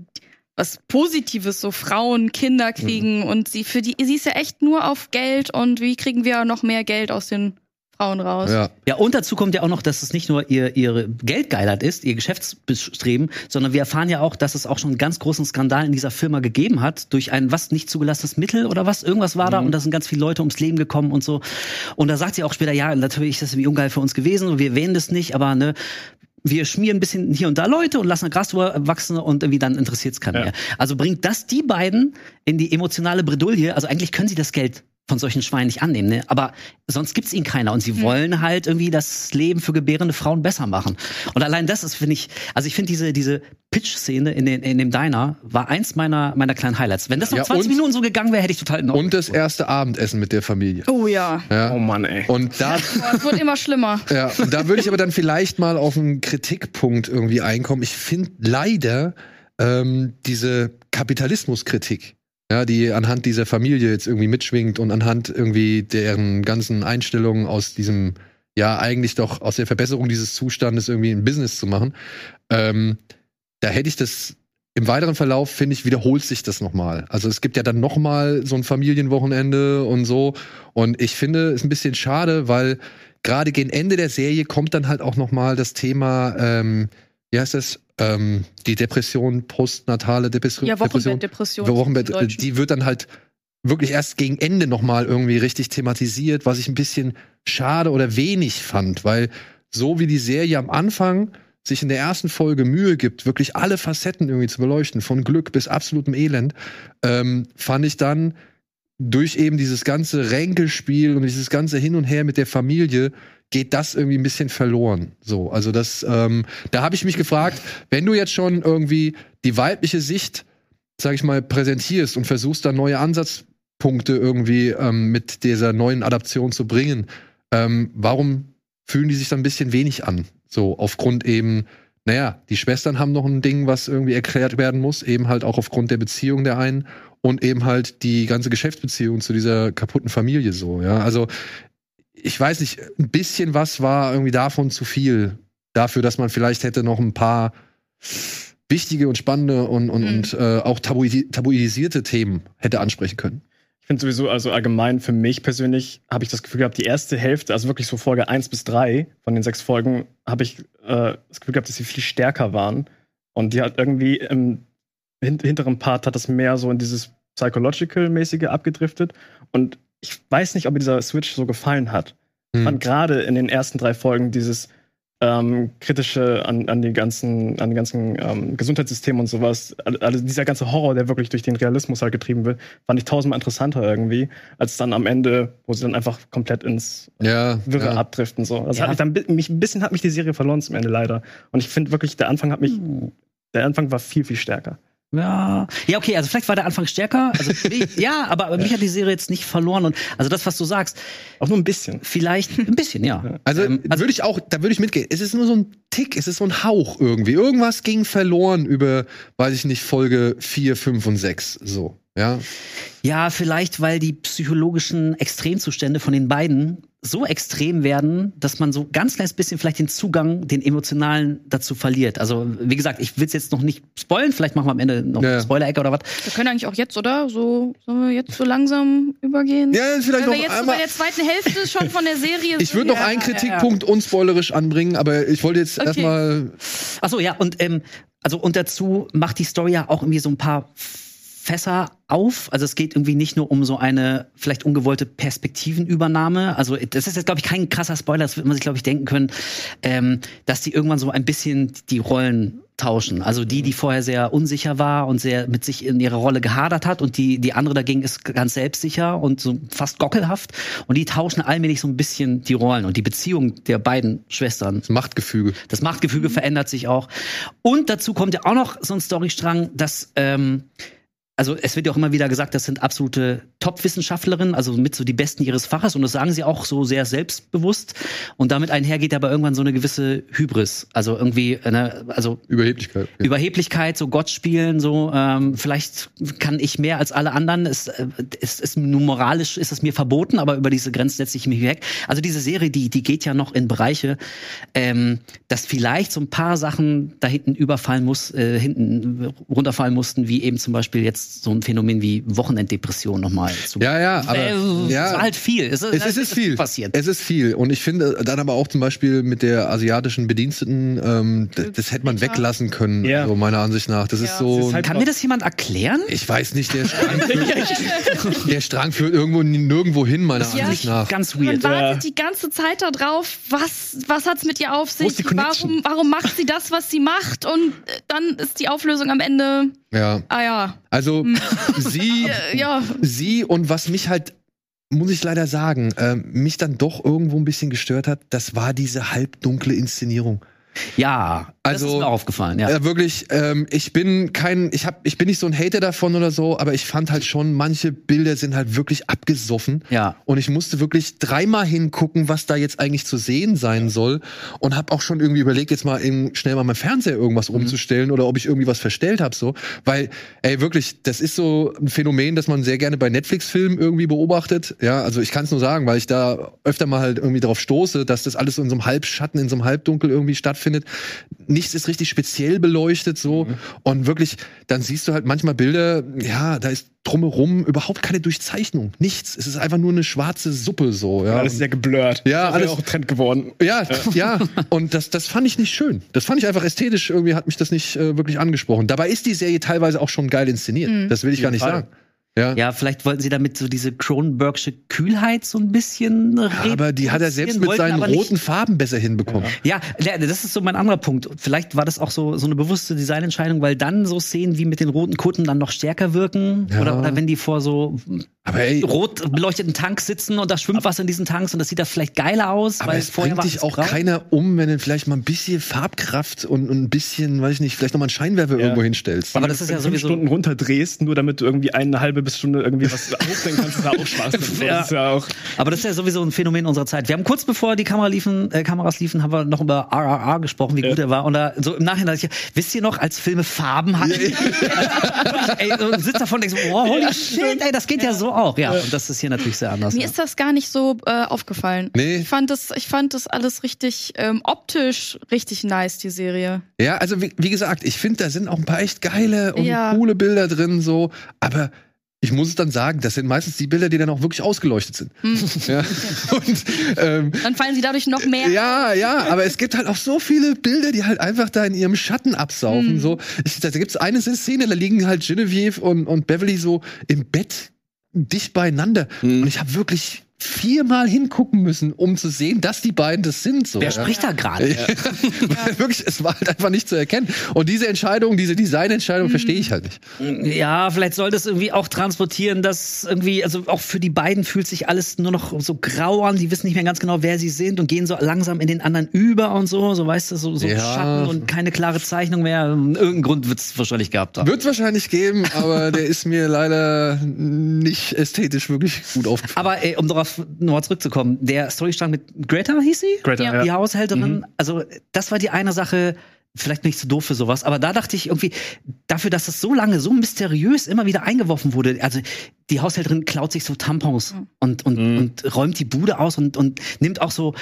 [SPEAKER 4] was Positives, so Frauen, Kinder kriegen und sie für die, sie ist ja echt nur auf Geld und wie kriegen wir noch mehr Geld aus den Frauen raus?
[SPEAKER 1] ja.
[SPEAKER 2] Ja, und dazu kommt ja auch noch, dass es nicht nur ihr, ihre Geldgeilheit ist, ihr Geschäftsbestreben, sondern wir erfahren ja auch, dass es auch schon einen ganz großen Skandal in dieser Firma gegeben hat, durch ein was nicht zugelassenes Mittel oder was, irgendwas war da und da sind ganz viele Leute ums Leben gekommen und so. Und da sagt sie auch später, ja, natürlich ist das irgendwie ungeil für uns gewesen und wir erwähnen das nicht, aber ne, wir schmieren ein bisschen hier und da Leute und lassen Gras drüber wachsen und irgendwie dann interessiert es keinen
[SPEAKER 3] Ja.
[SPEAKER 2] mehr. Also bringt das die beiden in die emotionale Bredouille. Also eigentlich können sie das Geld von solchen Schweinen nicht annehmen, ne? Aber sonst gibt's ihnen keiner und sie wollen halt irgendwie das Leben für gebärende Frauen besser machen. Und allein das ist, finde ich, also ich finde diese diese Pitch-Szene in, den, in dem Diner war eins meiner meiner kleinen Highlights. Wenn das noch
[SPEAKER 1] Ja,
[SPEAKER 2] 20
[SPEAKER 1] und-
[SPEAKER 2] Minuten so gegangen wäre, hätte ich total Ordnung
[SPEAKER 1] Und das erste Abendessen mit der Familie.
[SPEAKER 4] Oh ja.
[SPEAKER 1] Ja.
[SPEAKER 3] Oh Mann, ey.
[SPEAKER 1] Und da,
[SPEAKER 4] es wird immer schlimmer.
[SPEAKER 1] ja, und da würde ich aber dann vielleicht mal auf einen Kritikpunkt irgendwie einkommen. Ich finde leider ähm, diese Kapitalismuskritik, ja, die anhand dieser Familie jetzt irgendwie mitschwingt und anhand irgendwie deren ganzen Einstellungen aus diesem, ja, eigentlich doch aus der Verbesserung dieses Zustandes irgendwie ein Business zu machen, ähm, da hätte ich das im weiteren Verlauf, finde ich, wiederholt sich das nochmal. Also es gibt ja dann nochmal so ein Familienwochenende und so. Und ich finde es ein bisschen schade, weil gerade gegen Ende der Serie kommt dann halt auch nochmal das Thema, ähm, wie heißt das? Ähm, die Depression, postnatale Depression.
[SPEAKER 4] Ja,
[SPEAKER 1] Depression.
[SPEAKER 4] Wochenbettdepression.
[SPEAKER 1] Wochenbett, äh, die wird dann halt wirklich erst gegen Ende nochmal irgendwie richtig thematisiert, was ich ein bisschen schade oder wenig fand, weil so wie die Serie am Anfang sich in der ersten Folge Mühe gibt, wirklich alle Facetten irgendwie zu beleuchten, von Glück bis absolutem Elend, ähm, fand ich dann durch eben dieses ganze Ränkelspiel und dieses ganze Hin und Her mit der Familie geht das irgendwie ein bisschen verloren. So, also das, ähm, da habe ich mich gefragt, wenn du jetzt schon irgendwie die weibliche Sicht, sag ich mal, präsentierst und versuchst da neue Ansatzpunkte irgendwie ähm, mit dieser neuen Adaption zu bringen, ähm, warum fühlen die sich dann ein bisschen wenig an? So aufgrund eben, naja, die Schwestern haben noch ein Ding, was irgendwie erklärt werden muss, eben halt auch aufgrund der Beziehung der einen und eben halt die ganze Geschäftsbeziehung zu dieser kaputten Familie so, ja. Also ich weiß nicht, ein bisschen was war irgendwie davon zu viel dafür, dass man vielleicht hätte noch ein paar wichtige und spannende und, und,
[SPEAKER 4] Mhm.
[SPEAKER 1] und äh, auch tabuisi tabuisierte Themen hätte ansprechen können.
[SPEAKER 3] Ich finde sowieso, also allgemein für mich persönlich habe ich das Gefühl gehabt, die erste Hälfte, also wirklich so Folge 1 bis 3 von den sechs Folgen, habe ich äh, das Gefühl gehabt, dass sie viel stärker waren. Und die hat irgendwie im hin hinteren Part hat das mehr so in dieses Psychological-mäßige abgedriftet. Und ich weiß nicht, ob mir dieser Switch so gefallen hat.
[SPEAKER 1] Hm.
[SPEAKER 3] fand gerade in den ersten drei Folgen dieses ähm, kritische an, an die ganzen, an die ganzen ähm, Gesundheitssystemen und sowas, also dieser ganze Horror, der wirklich durch den Realismus halt getrieben wird, fand ich tausendmal interessanter irgendwie, als dann am Ende, wo sie dann einfach komplett ins
[SPEAKER 1] Ja,
[SPEAKER 3] Wirre
[SPEAKER 1] ja.
[SPEAKER 3] abdriften. So. Also
[SPEAKER 2] Ja.
[SPEAKER 3] hat mich dann mich, ein bisschen hat mich die Serie verloren zum Ende leider. Und ich finde wirklich, der Anfang hat mich, der Anfang war viel, viel stärker.
[SPEAKER 2] Ja, ja, okay, also vielleicht war der Anfang stärker. Also, ja, aber mich hat die Serie jetzt nicht verloren. Und also das, was du sagst,
[SPEAKER 3] Auch nur ein bisschen.
[SPEAKER 2] vielleicht ein bisschen, ja.
[SPEAKER 1] Also,
[SPEAKER 2] Ähm, also-
[SPEAKER 1] würde ich auch, da würde ich mitgehen. Es ist nur so ein Tick, es ist so ein Hauch irgendwie. Irgendwas ging verloren über, weiß ich nicht, Folge 4, 5 und 6. So, ja.
[SPEAKER 2] Ja, vielleicht, weil die psychologischen Extremzustände von den beiden so extrem werden, dass man so ganz kleines bisschen vielleicht den Zugang, den emotionalen dazu verliert. Also, wie gesagt, ich will es jetzt noch nicht spoilen, vielleicht machen wir am Ende noch
[SPEAKER 1] Ja.
[SPEAKER 2] eine Spoiler-Ecke oder was.
[SPEAKER 4] Wir können eigentlich auch jetzt, oder? So, sollen wir jetzt so langsam übergehen?
[SPEAKER 1] Ja, vielleicht
[SPEAKER 4] Weil
[SPEAKER 1] noch
[SPEAKER 4] wir jetzt so
[SPEAKER 1] einmal.
[SPEAKER 4] bei der zweiten Hälfte schon von der Serie
[SPEAKER 1] Ich würde noch
[SPEAKER 4] Ja,
[SPEAKER 1] einen
[SPEAKER 4] ja, ja.
[SPEAKER 1] Kritikpunkt unspoilerisch anbringen, aber ich wollte jetzt
[SPEAKER 4] Okay.
[SPEAKER 1] erstmal.
[SPEAKER 2] Ach so, ja, und ähm, also und dazu macht die Story ja auch irgendwie so ein paar Fässer auf. Also es geht irgendwie nicht nur um so eine vielleicht ungewollte Perspektivenübernahme. Also das ist jetzt, glaube ich, kein krasser Spoiler, das wird man sich, glaube ich, denken können, ähm, dass die irgendwann so ein bisschen die Rollen tauschen. Also die, die vorher sehr unsicher war und sehr mit sich in ihrer Rolle gehadert hat und die, die andere dagegen ist ganz selbstsicher und so fast gockelhaft und die tauschen allmählich so ein bisschen die Rollen und die Beziehung der beiden Schwestern.
[SPEAKER 1] Das Machtgefüge.
[SPEAKER 2] Das Machtgefüge verändert sich auch. Und dazu kommt ja auch noch so ein Storystrang, dass ähm, also es wird ja auch immer wieder gesagt, das sind absolute Top-Wissenschaftlerinnen, also mit so die Besten ihres Faches und das sagen sie auch so sehr selbstbewusst und damit einhergeht aber irgendwann so eine gewisse Hybris, also irgendwie eine, also
[SPEAKER 1] Überheblichkeit. Ja.
[SPEAKER 2] Überheblichkeit, so Gott spielen, so ähm, vielleicht kann ich mehr als alle anderen, es äh, ist, ist nur moralisch ist es mir verboten, aber über diese Grenzen setze ich mich weg. Also diese Serie, die die geht ja noch in Bereiche, ähm, dass vielleicht so ein paar Sachen da hinten überfallen muss, äh, hinten runterfallen mussten, wie eben zum Beispiel jetzt so ein Phänomen wie Wochenenddepression nochmal zu.
[SPEAKER 1] Ja, ja, aber
[SPEAKER 2] äh,
[SPEAKER 1] ja.
[SPEAKER 2] es war halt viel. Es,
[SPEAKER 1] Es, es ist viel.
[SPEAKER 2] passiert.
[SPEAKER 1] Es ist viel. Und ich finde dann aber auch zum Beispiel mit der asiatischen Bediensteten, ähm, das, das hätte man weglassen können,
[SPEAKER 3] Ja.
[SPEAKER 1] so meiner Ansicht nach. Das
[SPEAKER 4] Ja.
[SPEAKER 1] ist so.
[SPEAKER 3] Es ist halt-
[SPEAKER 2] Kann mir das jemand erklären?
[SPEAKER 1] ich weiß nicht, der Strang führt, der Strang führt irgendwo nirgendwo hin, meiner
[SPEAKER 4] Ja.
[SPEAKER 1] Ansicht nach.
[SPEAKER 2] Ganz
[SPEAKER 4] Man
[SPEAKER 2] weird.
[SPEAKER 4] wartet die ganze Zeit darauf, was, was hat's mit ihr auf
[SPEAKER 3] Wo ist
[SPEAKER 4] sich? Warum, warum macht sie das, was sie macht? Und äh, dann ist die Auflösung am Ende,
[SPEAKER 1] Ja.
[SPEAKER 4] ah ja,
[SPEAKER 1] Also sie,
[SPEAKER 4] äh, ja,
[SPEAKER 1] sie und was mich halt, muss ich leider sagen, ähm, mich dann doch irgendwo ein bisschen gestört hat, das war diese halbdunkle Inszenierung.
[SPEAKER 2] Ja, das
[SPEAKER 1] Also,
[SPEAKER 2] ist mir aufgefallen. Ja.
[SPEAKER 1] Ja, wirklich, ähm, ich bin kein, ich hab, ich bin nicht so ein Hater davon oder so, aber ich fand halt schon, manche Bilder sind halt wirklich abgesoffen.
[SPEAKER 2] Ja.
[SPEAKER 1] Und ich musste wirklich dreimal hingucken, was da jetzt eigentlich zu sehen sein soll. Und habe auch schon irgendwie überlegt, jetzt mal eben schnell mal mein Fernseher irgendwas umzustellen oder ob ich irgendwie was verstellt habe. So. Weil, ey, wirklich, das ist so ein Phänomen, das man sehr gerne bei Netflix-Filmen irgendwie beobachtet. Ja, also ich kann es nur sagen, weil ich da öfter mal halt irgendwie drauf stoße, dass das alles so in so einem Halbschatten, in so einem Halbdunkel irgendwie stattfindet. Nichts ist richtig speziell beleuchtet so. Und wirklich, dann siehst du halt manchmal Bilder, ja, da ist drumherum überhaupt keine Durchzeichnung. Nichts. Es ist einfach nur eine schwarze Suppe so. Ja,
[SPEAKER 3] Alles sehr geblurrt.
[SPEAKER 1] Ja,
[SPEAKER 3] das ist
[SPEAKER 1] alles-
[SPEAKER 3] auch Trend geworden.
[SPEAKER 1] ja, ja. Und das, das fand ich nicht schön. Das fand ich einfach ästhetisch. Irgendwie hat mich das nicht äh, wirklich angesprochen. Dabei ist die Serie teilweise auch schon geil inszeniert. Das will ich gar nicht
[SPEAKER 3] Fall.
[SPEAKER 1] sagen. Ja.
[SPEAKER 2] Ja, vielleicht wollten sie damit so diese Cronenbergsche Kühlheit so ein bisschen
[SPEAKER 1] Aber die hat er selbst mit
[SPEAKER 2] wollten
[SPEAKER 1] seinen roten Farben besser hinbekommen.
[SPEAKER 2] Ja, ja, das ist so mein anderer Punkt. Vielleicht war das auch so, so eine bewusste Designentscheidung, weil dann so Szenen wie mit den roten Kutten dann noch stärker wirken.
[SPEAKER 1] Ja.
[SPEAKER 2] Oder, oder wenn die vor so
[SPEAKER 1] Aber ey,
[SPEAKER 2] rot beleuchteten Tanks sitzen und da schwimmt was in diesen Tanks und das sieht da vielleicht geiler aus.
[SPEAKER 1] aber
[SPEAKER 2] weil
[SPEAKER 1] es
[SPEAKER 2] vorher
[SPEAKER 1] bringt
[SPEAKER 2] war
[SPEAKER 1] dich auch
[SPEAKER 2] grau.
[SPEAKER 1] keiner um, wenn du vielleicht mal ein bisschen Farbkraft und, und ein bisschen, weiß ich nicht, vielleicht noch mal einen Scheinwerfer
[SPEAKER 3] Ja.
[SPEAKER 1] irgendwo hinstellst.
[SPEAKER 2] Aber das ist
[SPEAKER 3] Wenn
[SPEAKER 2] ja sowieso.
[SPEAKER 3] Stunden runterdrehst, nur damit du irgendwie eine halbe bis Stunde irgendwie was hochdenken kannst, ist ja auch Spaß. Das
[SPEAKER 2] Ja.
[SPEAKER 3] ist ja auch.
[SPEAKER 2] Aber das ist ja sowieso ein Phänomen unserer Zeit. Wir haben kurz bevor die Kamera liefen, äh, Kameras liefen, haben wir noch über RRR gesprochen, wie gut er war. Und da, so im Nachhinein, dachte ich, wisst ihr noch, als Filme Farben hatten? ey, und sitzt davon und denkst, so, oh, holy shit, ey, das geht ja, so auch. Ja, und das ist hier natürlich sehr anders.
[SPEAKER 4] mir
[SPEAKER 2] ja.
[SPEAKER 4] ist das gar nicht so äh, aufgefallen.
[SPEAKER 1] Nee.
[SPEAKER 4] Ich fand das, ich fand das alles richtig ähm, optisch richtig nice, die Serie.
[SPEAKER 1] Ja, also wie, wie gesagt, ich finde, da sind auch ein paar echt geile und
[SPEAKER 4] Ja.
[SPEAKER 1] coole Bilder drin, so. Aber ich muss es dann sagen, das sind meistens die Bilder, die dann auch wirklich ausgeleuchtet sind. Ja. Und ähm,
[SPEAKER 4] Dann fallen sie dadurch noch mehr.
[SPEAKER 1] ja, ja, aber es gibt halt auch so viele Bilder, die halt einfach da in ihrem Schatten absaufen.
[SPEAKER 4] Mhm.
[SPEAKER 1] So, ich, da gibt's eine Szene, da liegen halt Genevieve und, und Beverly so im Bett dicht beieinander.
[SPEAKER 2] Mhm.
[SPEAKER 1] Und ich habe wirklich viermal hingucken müssen, um zu sehen, dass die beiden das sind. So,
[SPEAKER 2] Wer
[SPEAKER 1] ja.
[SPEAKER 2] spricht da gerade?
[SPEAKER 1] Weil wirklich, es war halt einfach nicht zu erkennen. Und diese Entscheidung, diese Designentscheidung, verstehe ich halt nicht.
[SPEAKER 2] Ja, vielleicht soll das irgendwie auch transportieren, dass irgendwie, also auch für die beiden fühlt sich alles nur noch so grau an. Die wissen nicht mehr ganz genau, wer sie sind und gehen so langsam in den anderen über und so, so weißt du, so, so
[SPEAKER 1] Ja.
[SPEAKER 2] Schatten und keine klare Zeichnung mehr. Irgendeinen Grund wird's wahrscheinlich gehabt haben.
[SPEAKER 1] Wird es wahrscheinlich geben, aber der ist mir leider nicht ästhetisch wirklich gut aufgefallen.
[SPEAKER 2] Aber ey, um darauf nochmal zurückzukommen, der Storystrang mit Greta hieß sie?
[SPEAKER 3] Greta,
[SPEAKER 4] Ja.
[SPEAKER 2] Die Haushälterin. Also, das war die eine Sache, vielleicht bin ich zu doof für sowas, aber da dachte ich irgendwie, dafür, dass es so lange, so mysteriös immer wieder eingeworfen wurde, also die Haushälterin klaut sich so Tampons
[SPEAKER 4] Mhm.
[SPEAKER 2] und, und,
[SPEAKER 3] Mhm.
[SPEAKER 2] und räumt die Bude aus und, und nimmt auch so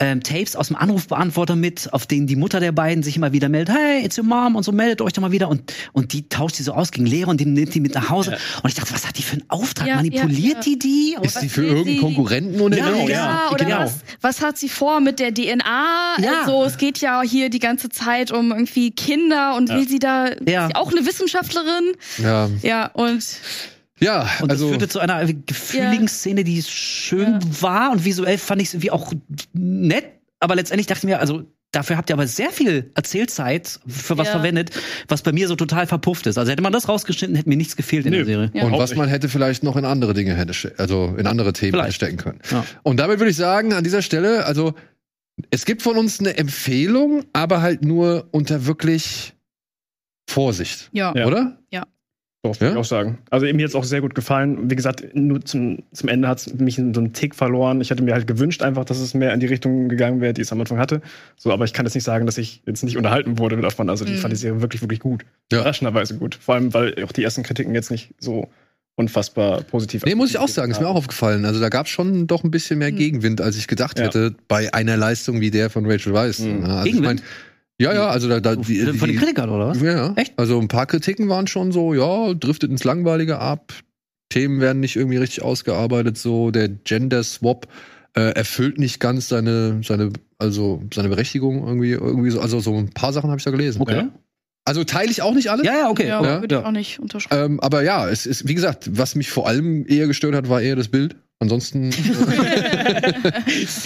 [SPEAKER 2] ähm, Tapes aus dem Anrufbeantworter mit, auf denen die Mutter der beiden sich immer wieder meldet, hey, it's your mom und so, meldet euch doch mal wieder. Und, und die tauscht die so aus gegen Lehrer und die nimmt die mit nach Hause. Und ich dachte, was hat die für einen Auftrag?
[SPEAKER 4] Ja,
[SPEAKER 2] Manipuliert
[SPEAKER 4] ja, ja.
[SPEAKER 2] die die?
[SPEAKER 1] Ist die für irgendeinen
[SPEAKER 4] sie?
[SPEAKER 1] Konkurrenten unterwegs?
[SPEAKER 2] Ja,
[SPEAKER 4] Ja, oder
[SPEAKER 2] genau.
[SPEAKER 4] was, was hat sie vor mit der DNA?
[SPEAKER 2] Ja.
[SPEAKER 4] Also es geht ja hier die ganze Zeit um irgendwie Kinder und
[SPEAKER 3] Ja.
[SPEAKER 4] will sie da
[SPEAKER 2] Ja.
[SPEAKER 4] ist sie auch eine Wissenschaftlerin?
[SPEAKER 1] Ja,
[SPEAKER 4] Ja, und
[SPEAKER 1] ja
[SPEAKER 2] Und das
[SPEAKER 1] also
[SPEAKER 2] führte zu einer gefühligen. Szene, die schön war und visuell fand ich es irgendwie auch nett. Aber letztendlich dachte ich mir, also dafür habt ihr aber sehr viel Erzählzeit für was
[SPEAKER 4] Ja.
[SPEAKER 2] verwendet, was bei mir so total verpufft ist. Also hätte man das rausgeschnitten, hätte mir nichts gefehlt in
[SPEAKER 3] Nö.
[SPEAKER 2] der Serie.
[SPEAKER 4] Ja.
[SPEAKER 1] und was man hätte vielleicht noch in andere Dinge hätte, also in andere Themen
[SPEAKER 2] Vielleicht.
[SPEAKER 1] stecken können.
[SPEAKER 2] Ja.
[SPEAKER 1] Und damit würde ich sagen, an dieser Stelle, also es gibt von uns eine Empfehlung, aber halt nur unter wirklich Vorsicht,
[SPEAKER 4] ja.
[SPEAKER 3] Ja.
[SPEAKER 1] Oder?
[SPEAKER 3] Doch, würde
[SPEAKER 1] Ja?
[SPEAKER 3] ich auch sagen. Also mir jetzt auch sehr gut gefallen. Wie gesagt, nur zum, zum Ende hat es mich in so einen Tick verloren. Ich hätte mir halt gewünscht einfach, dass es mehr in die Richtung gegangen wäre, die es am Anfang hatte. So, aber ich kann jetzt nicht sagen, dass ich jetzt nicht unterhalten wurde davon. Also ich
[SPEAKER 4] Mhm.
[SPEAKER 3] fand die Serie wirklich, wirklich gut.
[SPEAKER 1] Ja.
[SPEAKER 3] Überraschenderweise gut. Vor allem, weil auch die ersten Kritiken jetzt nicht so unfassbar positiv
[SPEAKER 1] Nee, muss ich auch sagen, ist mir auch aufgefallen. Also da gab es schon doch ein bisschen mehr
[SPEAKER 4] Hm.
[SPEAKER 1] Gegenwind, als ich gedacht
[SPEAKER 3] Ja.
[SPEAKER 1] hätte, bei einer Leistung wie der von Rachel Weisz.
[SPEAKER 3] Mhm.
[SPEAKER 1] Ja, also ich
[SPEAKER 2] Gegenwind?
[SPEAKER 1] mein, ja, ja, also da, da die,
[SPEAKER 2] Von den
[SPEAKER 1] die,
[SPEAKER 2] Kritikern, oder was?
[SPEAKER 1] Ja, ja.
[SPEAKER 2] Echt?
[SPEAKER 1] Also ein paar Kritiken waren schon so, ja, driftet ins Langweilige ab. Themen werden nicht irgendwie richtig ausgearbeitet, so der Gender Swap äh, erfüllt nicht ganz seine, seine, also seine Berechtigung irgendwie, irgendwie so. Also so ein paar Sachen habe ich da gelesen.
[SPEAKER 2] Okay.
[SPEAKER 1] Ja. Also teile ich auch nicht alles.
[SPEAKER 2] Ja, ja, okay.
[SPEAKER 4] Ja,
[SPEAKER 1] Ja.
[SPEAKER 4] würde ich auch nicht unterschreiben.
[SPEAKER 1] Ähm, aber ja, es ist, wie gesagt, was mich vor allem eher gestört hat, war eher das Bild. Ansonsten.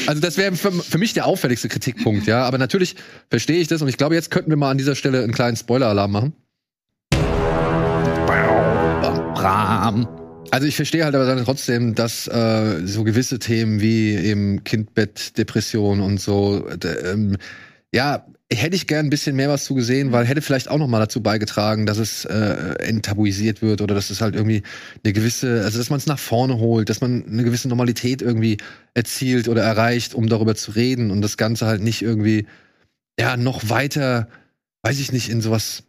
[SPEAKER 1] also, das wäre für, für mich der auffälligste Kritikpunkt, ja. Aber natürlich verstehe ich das und ich glaube, jetzt könnten wir mal an dieser Stelle einen kleinen Spoiler-Alarm machen. Also ich verstehe halt aber dann trotzdem, dass äh, so gewisse Themen wie eben Kindbett, Depression und so, ähm, ja, hätte ich gern ein bisschen mehr was zu gesehen, weil hätte vielleicht auch noch mal dazu beigetragen, dass es äh, enttabuisiert wird oder dass es halt irgendwie eine gewisse, also dass man es nach vorne holt, dass man eine gewisse Normalität irgendwie erzielt oder erreicht, um darüber zu reden und das Ganze halt nicht irgendwie ja noch weiter, weiß ich nicht, in sowas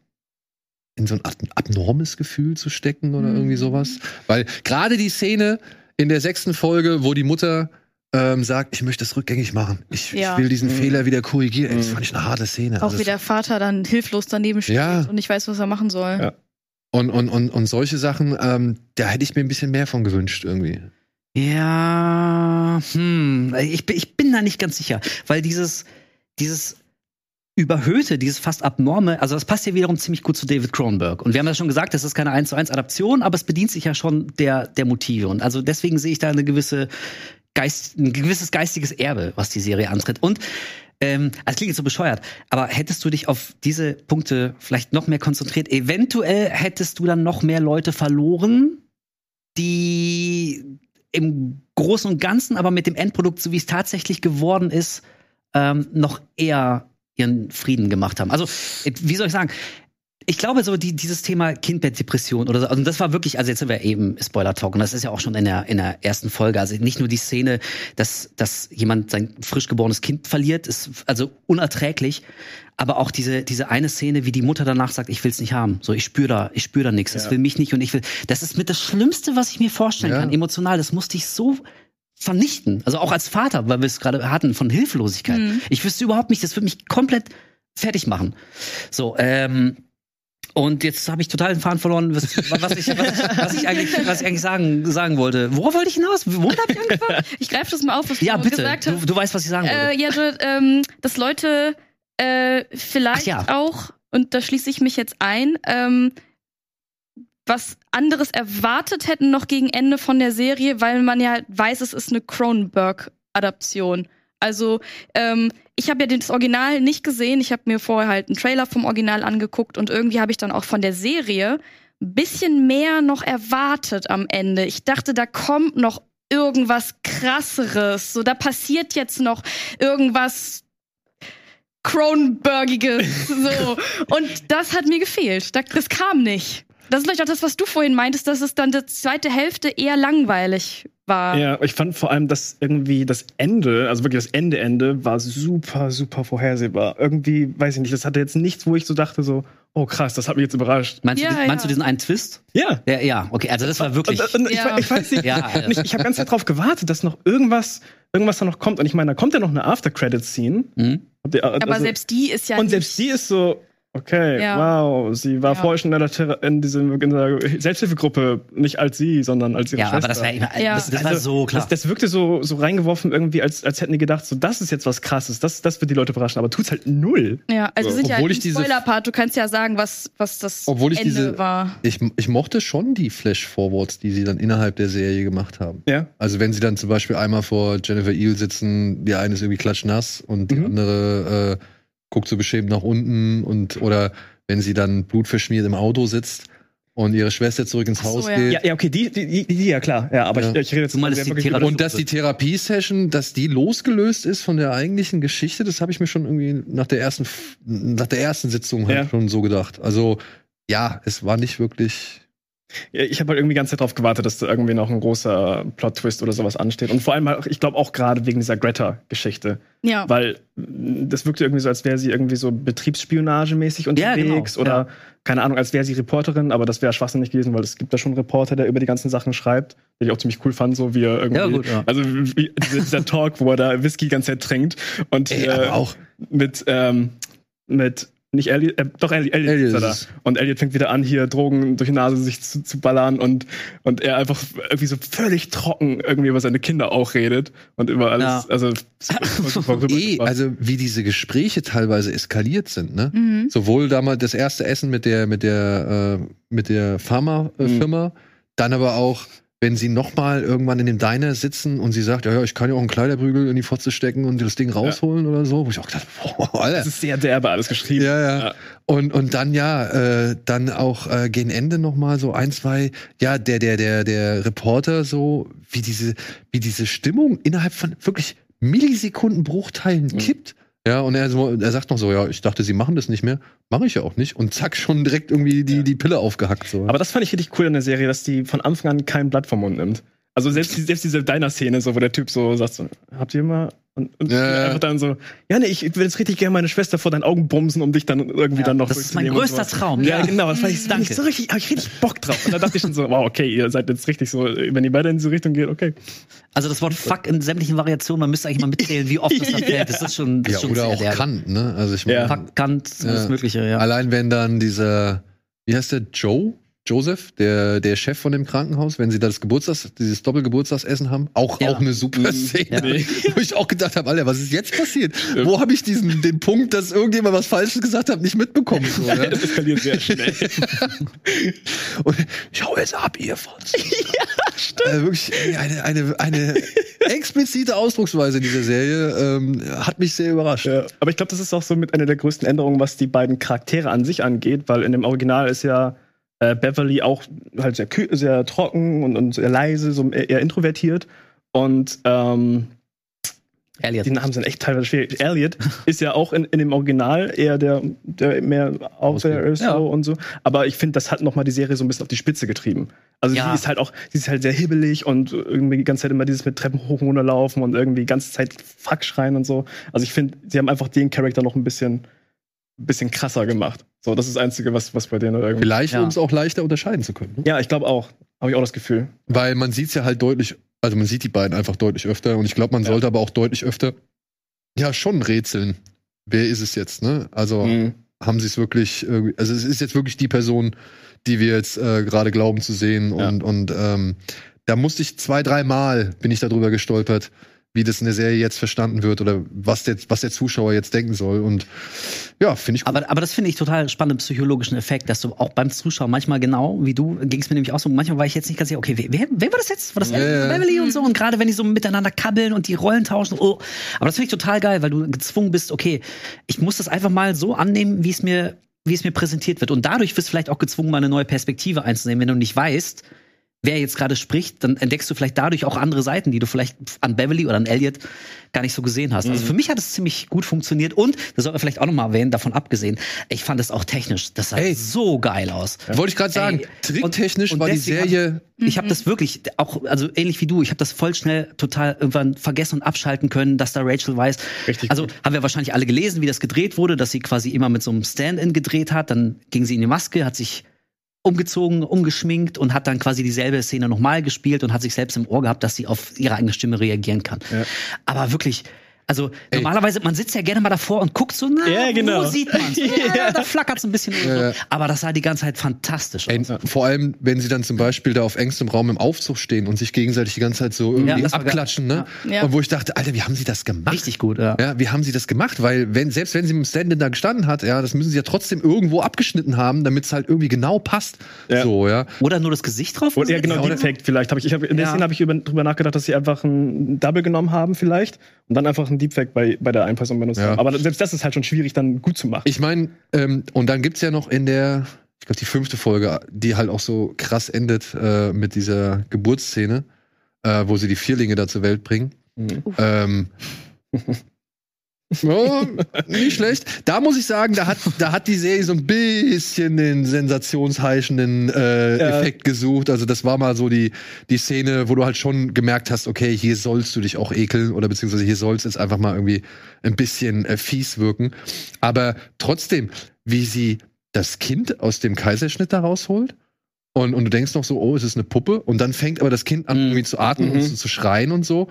[SPEAKER 1] in so ein ab- abnormes Gefühl zu stecken oder
[SPEAKER 4] Mhm.
[SPEAKER 1] irgendwie sowas. Weil gerade die Szene in der sechsten Folge, wo die Mutter ähm, sagt, ich möchte es rückgängig machen. Ich,
[SPEAKER 4] Ja.
[SPEAKER 1] ich will diesen
[SPEAKER 3] Mhm.
[SPEAKER 1] Fehler wieder korrigieren. Ey, Das
[SPEAKER 3] Mhm.
[SPEAKER 1] fand ich eine harte Szene.
[SPEAKER 4] Auch
[SPEAKER 1] Also
[SPEAKER 4] wie der Vater dann hilflos daneben steht
[SPEAKER 1] Ja.
[SPEAKER 4] und nicht weiß, was er machen soll.
[SPEAKER 3] Ja.
[SPEAKER 1] und, und, und, und solche Sachen, ähm, da hätte ich mir ein bisschen mehr von gewünscht irgendwie.
[SPEAKER 2] Ja, hm, ich, bin- ich bin da nicht ganz sicher, weil dieses, dieses Überhöhte, dieses fast Abnorme, also das passt ja wiederum ziemlich gut zu David Cronenberg. Und wir haben ja schon gesagt, das ist keine 1 zu 1 Adaption, aber es bedient sich ja schon der, der Motive. Und also deswegen sehe ich da eine gewisse Geist, ein gewisses geistiges Erbe, was die Serie antritt. Und ähm, also klingt jetzt so bescheuert, aber hättest du dich auf diese Punkte vielleicht noch mehr konzentriert, eventuell hättest du dann noch mehr Leute verloren, die im Großen und Ganzen, aber mit dem Endprodukt, so wie es tatsächlich geworden ist, ähm, noch eher ihren Frieden gemacht haben. Also, wie soll ich sagen? Ich glaube, so die, dieses Thema Kindbettdepression oder so, also das war wirklich, also jetzt sind wir eben Spoiler-Talk und das ist ja auch schon in der, in der ersten Folge. Also nicht nur die Szene, dass, dass jemand sein frisch geborenes Kind verliert, ist also unerträglich, aber auch diese, diese eine Szene, wie die Mutter danach sagt, ich will's nicht haben. So, ich spüre da, ich spüre da nichts, das
[SPEAKER 3] Ja.
[SPEAKER 2] will mich nicht und ich will. Das ist mit das Schlimmste, was ich mir vorstellen
[SPEAKER 1] Ja.
[SPEAKER 2] kann, emotional. Das musste ich so vernichten. Also auch als Vater, weil wir es gerade hatten, von Hilflosigkeit.
[SPEAKER 4] Mhm.
[SPEAKER 2] Ich wüsste überhaupt nicht, das würde mich komplett fertig machen. So, ähm, und jetzt habe ich total den Faden verloren, was, was, ich, was, was ich eigentlich, was ich eigentlich sagen, sagen wollte. Worauf wollte ich hinaus? Womit habe ich angefangen?
[SPEAKER 4] Ich greife das mal auf, was
[SPEAKER 2] ja,
[SPEAKER 4] du
[SPEAKER 2] bitte.
[SPEAKER 4] gesagt hast.
[SPEAKER 2] du weißt, was ich sagen wollte.
[SPEAKER 4] Äh, ja, du, ähm, dass Leute äh, vielleicht
[SPEAKER 2] ja.
[SPEAKER 4] auch, und da schließe ich mich jetzt ein, ähm, was anderes erwartet hätten noch gegen Ende von der Serie, weil man ja weiß, es ist eine Cronenberg-Adaption. Also, ähm, ich habe ja das Original nicht gesehen. Ich habe mir vorher halt einen Trailer vom Original angeguckt und irgendwie habe ich dann auch von der Serie ein bisschen mehr noch erwartet am Ende. Ich dachte, da kommt noch irgendwas krasseres. So, da passiert jetzt noch irgendwas Cronenbergiges. So. Und das hat mir gefehlt. Da- Das kam nicht. Das ist vielleicht auch das, was du vorhin meintest, dass es dann die zweite Hälfte eher langweilig war.
[SPEAKER 3] Ja, ich fand vor allem, dass irgendwie das Ende, also wirklich das Ende-Ende, war super, super vorhersehbar. Irgendwie, weiß ich nicht, das hatte jetzt nichts, wo ich so dachte, so, oh krass, das hat mich jetzt überrascht.
[SPEAKER 2] Meinst,
[SPEAKER 4] Ja,
[SPEAKER 2] du, meinst
[SPEAKER 4] ja.
[SPEAKER 2] du diesen einen Twist?
[SPEAKER 3] Ja.
[SPEAKER 2] Ja, ja, okay, also das war wirklich.
[SPEAKER 3] Und, und ich,
[SPEAKER 4] Ja.
[SPEAKER 3] ich weiß nicht. Und ich, ich habe ganz Zeit drauf gewartet, dass noch irgendwas, irgendwas da noch kommt. Und ich meine, da kommt ja noch eine After-Credit-Scene.
[SPEAKER 2] Mhm.
[SPEAKER 3] Ihr-
[SPEAKER 4] aber
[SPEAKER 3] also-
[SPEAKER 4] selbst die ist ja.
[SPEAKER 3] Und
[SPEAKER 4] nicht-
[SPEAKER 3] selbst die ist so, okay,
[SPEAKER 4] Ja.
[SPEAKER 3] wow, sie war
[SPEAKER 4] Ja.
[SPEAKER 3] vorher schon in, der, in, diesem, in der Selbsthilfegruppe, nicht als sie, sondern als ihre
[SPEAKER 2] Ja,
[SPEAKER 3] Schwester.
[SPEAKER 2] aber das war,
[SPEAKER 4] Ja.
[SPEAKER 2] das, das war
[SPEAKER 3] Also,
[SPEAKER 2] so klar.
[SPEAKER 3] Das, das wirkte so, so reingeworfen, irgendwie, als, als hätten die gedacht, so, das ist jetzt was krasses, das, das wird die Leute überraschen, aber tut's halt null.
[SPEAKER 4] ja, also
[SPEAKER 3] So,
[SPEAKER 4] sind ja
[SPEAKER 1] obwohl
[SPEAKER 4] im
[SPEAKER 1] ich diese-
[SPEAKER 4] Spoiler-Part, du kannst ja sagen, was, was das
[SPEAKER 1] Obwohl ich
[SPEAKER 4] Ende
[SPEAKER 1] diese-
[SPEAKER 4] war.
[SPEAKER 1] Ich, ich mochte schon die Flash-Forwards, die sie dann innerhalb der Serie gemacht haben.
[SPEAKER 3] Ja.
[SPEAKER 1] Also wenn sie dann zum Beispiel einmal vor Jennifer Eel sitzen, die eine ist irgendwie klatschnass und die
[SPEAKER 3] Mhm.
[SPEAKER 1] andere äh, guckt so beschämt nach unten und oder wenn sie dann blutverschmiert im Auto sitzt und ihre Schwester zurück ins
[SPEAKER 4] so,
[SPEAKER 1] Haus
[SPEAKER 4] ja.
[SPEAKER 1] geht.
[SPEAKER 3] Ja, ja, okay, die, die, die, die ja klar, ja, aber
[SPEAKER 1] Ja.
[SPEAKER 3] Ich, ich rede jetzt
[SPEAKER 2] Zumal es
[SPEAKER 3] sehr
[SPEAKER 2] die
[SPEAKER 1] Und dass die Therapiesession, dass die losgelöst ist von der eigentlichen Geschichte, das habe ich mir schon irgendwie nach der ersten, nach der ersten Sitzung halt
[SPEAKER 3] Ja.
[SPEAKER 1] schon so gedacht. Also ja, es war nicht wirklich.
[SPEAKER 3] Ja, ich habe halt irgendwie die ganze Zeit darauf gewartet, dass da irgendwie noch ein großer Plot-Twist oder sowas ansteht. Und vor allem, halt, ich glaube auch gerade wegen dieser Greta-Geschichte.
[SPEAKER 4] Ja.
[SPEAKER 3] Weil mh, das wirkte irgendwie so, als wäre sie irgendwie so betriebsspionagemäßig
[SPEAKER 2] Ja,
[SPEAKER 3] unterwegs
[SPEAKER 2] genau,
[SPEAKER 3] oder
[SPEAKER 2] ja.
[SPEAKER 3] keine Ahnung, als wäre sie Reporterin, aber das wäre schwachsinnig gewesen, weil es gibt da schon einen Reporter, der über die ganzen Sachen schreibt, den ich auch ziemlich cool fand, so wie er irgendwie.
[SPEAKER 2] Ja, gut, ja.
[SPEAKER 3] Also wie, dieser, Talk, wo er da Whisky die ganze Zeit trinkt und
[SPEAKER 1] Ey,
[SPEAKER 3] äh,
[SPEAKER 1] auch
[SPEAKER 3] mit, ähm, mit nicht Elliot, äh, doch Elliot, Elliot,
[SPEAKER 1] Elliot
[SPEAKER 3] ist er da. Und Elliot fängt wieder an, hier Drogen durch die Nase sich zu, zu ballern und, und er einfach irgendwie so völlig trocken irgendwie über seine Kinder auch redet und über alles.
[SPEAKER 2] Ja.
[SPEAKER 3] Also, super, super rübergebracht.
[SPEAKER 1] also wie diese Gespräche teilweise eskaliert sind, ne?
[SPEAKER 4] Mhm.
[SPEAKER 1] Sowohl damals das erste Essen mit der mit der äh, mit der Pharmafirma, dann aber auch wenn sie noch mal irgendwann in dem Diner sitzen und sie sagt, ja, ja, ich kann ja auch einen Kleiderbügel in die Fotze stecken und das Ding rausholen oder so, wo ich auch gedacht, boah, Alter.
[SPEAKER 3] das ist sehr derbe alles geschrieben.
[SPEAKER 1] Ja, ja.
[SPEAKER 3] Ja.
[SPEAKER 1] Und, und dann ja, äh, dann auch äh, gegen Ende noch mal so ein, zwei, ja, der, der, der, der Reporter so, wie diese, wie diese Stimmung innerhalb von wirklich Millisekundenbruchteilen
[SPEAKER 3] Mhm.
[SPEAKER 1] kippt. Ja, und er, so, er sagt noch so, ja, ich dachte, sie machen das nicht mehr. Mache ich ja auch nicht. Und zack, schon direkt irgendwie die,
[SPEAKER 3] Ja.
[SPEAKER 1] die Pille aufgehackt. So.
[SPEAKER 3] Aber das fand ich richtig cool in der Serie, dass die von Anfang an kein Blatt vom Mund nimmt. Also selbst, selbst diese Diner-Szene, so, wo der Typ so sagt, so, habt ihr mal und, und
[SPEAKER 1] Ja, ja.
[SPEAKER 3] einfach dann so, ja, nee, ich will jetzt richtig gerne meine Schwester vor deinen Augen bumsen, um dich dann irgendwie
[SPEAKER 2] Ja,
[SPEAKER 3] dann noch
[SPEAKER 2] das ist mein größter. Traum,
[SPEAKER 3] Ja,
[SPEAKER 2] ja.
[SPEAKER 3] genau, das fand ich, ich so richtig, hab ich richtig Bock drauf. Und da dachte ich schon so, wow, okay, ihr seid jetzt richtig so, wenn ihr beide in diese Richtung geht, okay.
[SPEAKER 2] Also das Wort Fuck in sämtlichen Variationen, man müsste eigentlich mal mitzählen, wie oft das da fällt. Das ist schon, das
[SPEAKER 1] ja,
[SPEAKER 2] ist schon
[SPEAKER 1] oder
[SPEAKER 2] sehr
[SPEAKER 1] auch
[SPEAKER 2] derbe.
[SPEAKER 1] Kant, ne? Also ich
[SPEAKER 3] Ja.
[SPEAKER 1] meine,
[SPEAKER 2] Fuck, Kant, alles
[SPEAKER 1] Ja.
[SPEAKER 2] Mögliche, ja.
[SPEAKER 1] allein wenn dann dieser, wie heißt der, Joe? Joseph, der, der Chef von dem Krankenhaus, wenn sie da das Geburtstags, dieses Doppelgeburtstagsessen haben, auch,
[SPEAKER 2] Ja.
[SPEAKER 1] auch eine super
[SPEAKER 3] Mhm.
[SPEAKER 1] Szene,
[SPEAKER 2] Ja.
[SPEAKER 1] wo ich auch gedacht habe, Alter, was ist jetzt passiert? Wo habe ich diesen, den Punkt, dass irgendjemand was Falsches gesagt hat, nicht mitbekommen? So, ja?
[SPEAKER 3] Das eskaliert sehr schnell.
[SPEAKER 1] Und ich hau jetzt ab, ihr Fotz. ja, stimmt. Äh, wirklich eine, eine, eine explizite Ausdrucksweise in dieser Serie ähm, hat mich sehr überrascht.
[SPEAKER 3] Ja, aber ich glaube, das ist auch so mit einer der größten Änderungen, was die beiden Charaktere an sich angeht, weil in dem Original ist ja äh, Beverly auch halt sehr, sehr trocken und, und sehr leise, so eher, introvertiert. Und ähm,
[SPEAKER 2] Elliot.
[SPEAKER 3] die Namen sind echt teilweise schwierig. Elliot ist ja auch in, in dem Original eher der, der mehr out there ist
[SPEAKER 2] Ja.
[SPEAKER 3] so und so. Aber ich finde, das hat nochmal die Serie so ein bisschen auf die Spitze getrieben. Also
[SPEAKER 2] Ja.
[SPEAKER 3] sie ist halt auch, sie ist halt sehr hibbelig und irgendwie die ganze Zeit immer dieses mit Treppen hoch und runter laufen und irgendwie die ganze Zeit Fuck schreien und so. Also ich finde, sie haben einfach den Charakter noch ein bisschen, bisschen krasser gemacht. So, das ist das Einzige, was, was bei denen irgendwie.
[SPEAKER 1] Vielleicht,
[SPEAKER 2] Ja.
[SPEAKER 1] um es auch leichter unterscheiden zu können.
[SPEAKER 3] Ja, ich glaube auch. Habe ich auch das Gefühl.
[SPEAKER 1] Weil man sieht es ja halt deutlich, also man sieht die beiden einfach deutlich öfter und ich glaube, man
[SPEAKER 3] Ja.
[SPEAKER 1] sollte aber auch deutlich öfter ja schon rätseln. Wer ist es jetzt, ne? Also
[SPEAKER 3] Mhm.
[SPEAKER 1] haben sie es wirklich, also es ist jetzt wirklich die Person, die wir jetzt äh, gerade glauben zu sehen
[SPEAKER 3] Ja.
[SPEAKER 1] und, und ähm, da musste ich zwei, dreimal bin ich darüber gestolpert, wie das in der Serie jetzt verstanden wird oder was der, was der Zuschauer jetzt denken soll und ja, finde ich gut.
[SPEAKER 2] Aber, aber das finde ich total spannenden psychologischen Effekt, dass du auch beim Zuschauen manchmal genau, wie du, ging es mir nämlich auch so, manchmal war ich jetzt nicht ganz sicher, okay, wer, wer, war das jetzt? War das
[SPEAKER 1] Ja, ja.
[SPEAKER 2] Und so? Und gerade wenn die so miteinander kabbeln und die Rollen tauschen, oh. Aber das finde ich total geil, weil du gezwungen bist, okay, ich muss das einfach mal so annehmen, wie es mir, wie es mir präsentiert wird. Und dadurch wirst du vielleicht auch gezwungen, mal eine neue Perspektive einzunehmen, wenn du nicht weißt, wer jetzt gerade spricht, dann entdeckst du vielleicht dadurch auch andere Seiten, die du vielleicht an Beverly oder an Elliot gar nicht so gesehen hast. Also
[SPEAKER 3] Mhm.
[SPEAKER 2] für mich hat es ziemlich gut funktioniert und, das soll man vielleicht auch noch mal erwähnen, davon abgesehen, ich fand es auch technisch, das sah
[SPEAKER 1] Ey.
[SPEAKER 2] so geil aus.
[SPEAKER 1] Wollte ich gerade sagen,
[SPEAKER 2] Ey,
[SPEAKER 1] tricktechnisch
[SPEAKER 2] und- und
[SPEAKER 1] war die
[SPEAKER 2] deswegen hab-
[SPEAKER 1] Serie.
[SPEAKER 2] Ich habe das wirklich auch, also ähnlich wie du, ich habe das voll schnell total irgendwann vergessen und abschalten können, dass da Rachel weiß.
[SPEAKER 3] Richtig
[SPEAKER 2] also
[SPEAKER 3] gut.
[SPEAKER 2] haben wir wahrscheinlich alle gelesen, wie das gedreht wurde, dass sie quasi immer mit so einem Stand-in gedreht hat, dann ging sie in die Maske, hat sich umgezogen, umgeschminkt und hat dann quasi dieselbe Szene nochmal gespielt und hat sich selbst im Ohr gehabt, dass sie auf ihre eigene Stimme reagieren kann.
[SPEAKER 3] Ja.
[SPEAKER 2] Aber wirklich, also
[SPEAKER 1] Ey.
[SPEAKER 2] normalerweise, man sitzt ja gerne mal davor und guckt so, na,
[SPEAKER 3] Ja, genau.
[SPEAKER 2] wo sieht man's? Ja, da flackert's ein bisschen oder
[SPEAKER 1] Ja, ja.
[SPEAKER 2] so. Aber das sah die ganze Zeit fantastisch
[SPEAKER 1] Ey,
[SPEAKER 2] aus.
[SPEAKER 1] vor allem, wenn sie dann zum Beispiel da auf engstem Raum im Aufzug stehen und sich gegenseitig die ganze Zeit so irgendwie abklatschen, ne?
[SPEAKER 4] Ja.
[SPEAKER 1] Und wo ich dachte, Alter, wie haben sie das gemacht?
[SPEAKER 2] Richtig gut, ja.
[SPEAKER 1] Ja, wie haben sie das gemacht? Weil wenn, selbst wenn sie mit dem Stand-in da gestanden hat, ja, das müssen sie ja trotzdem irgendwo abgeschnitten haben, damit es halt irgendwie genau passt.
[SPEAKER 3] Ja.
[SPEAKER 1] So, ja.
[SPEAKER 2] Oder nur das Gesicht drauf?
[SPEAKER 3] Und ja,
[SPEAKER 2] gesetzt?
[SPEAKER 3] genau, Deepfake vielleicht. Hab ich, ich hab, in der
[SPEAKER 2] Ja.
[SPEAKER 3] Szene habe ich über, drüber nachgedacht, dass sie einfach ein Double genommen haben vielleicht und dann einfach ein Deepfake bei, bei der Person benutzt
[SPEAKER 1] Ja.
[SPEAKER 3] haben. Aber selbst das ist halt schon schwierig dann gut zu machen.
[SPEAKER 1] Ich meine, ähm, und dann gibt's ja noch in der, ich glaube, die fünfte Folge, die halt auch so krass endet äh, mit dieser Geburtsszene, äh, wo sie die Vierlinge da zur Welt bringen.
[SPEAKER 3] Mhm.
[SPEAKER 1] Ähm, ja, nicht schlecht. Da muss ich sagen, da hat, da hat die Serie so ein bisschen den sensationsheischenden äh,
[SPEAKER 3] Ja.
[SPEAKER 1] Effekt gesucht. Also das war mal so die, die Szene, wo du halt schon gemerkt hast, okay, hier sollst du dich auch ekeln oder beziehungsweise hier sollst jetzt einfach mal irgendwie ein bisschen äh, fies wirken. Aber trotzdem, wie sie das Kind aus dem Kaiserschnitt da rausholt und, und du denkst noch so, oh, es ist eine Puppe und dann fängt aber das Kind an
[SPEAKER 2] Mhm.
[SPEAKER 1] irgendwie zu atmen und
[SPEAKER 3] Mhm.
[SPEAKER 1] zu, zu schreien und so.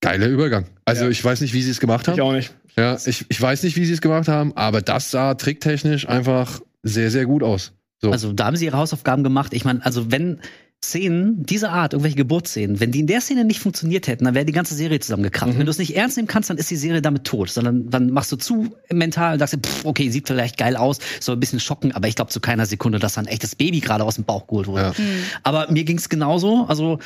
[SPEAKER 1] Geiler Übergang. Also
[SPEAKER 3] Ja.
[SPEAKER 1] ich weiß nicht, wie sie es gemacht
[SPEAKER 3] Ich
[SPEAKER 1] haben.
[SPEAKER 3] auch nicht.
[SPEAKER 1] Ja, ich, ich weiß nicht, wie sie es gemacht haben, aber das sah tricktechnisch einfach sehr, sehr gut aus. So.
[SPEAKER 2] Also da haben sie ihre Hausaufgaben gemacht. Ich meine, also wenn Szenen dieser Art, irgendwelche Geburtsszenen, wenn die in der Szene nicht funktioniert hätten, dann wäre die ganze Serie zusammengekracht.
[SPEAKER 3] Mhm.
[SPEAKER 2] Wenn du es nicht ernst nehmen kannst, dann ist die Serie damit tot. Sondern dann machst du zu mental und sagst pff, okay, sieht vielleicht geil aus, soll ein bisschen schocken, aber ich glaube zu keiner Sekunde, dass da ein echtes Baby gerade aus dem Bauch geholt wurde.
[SPEAKER 1] Ja.
[SPEAKER 2] Aber mir ging's genauso. Also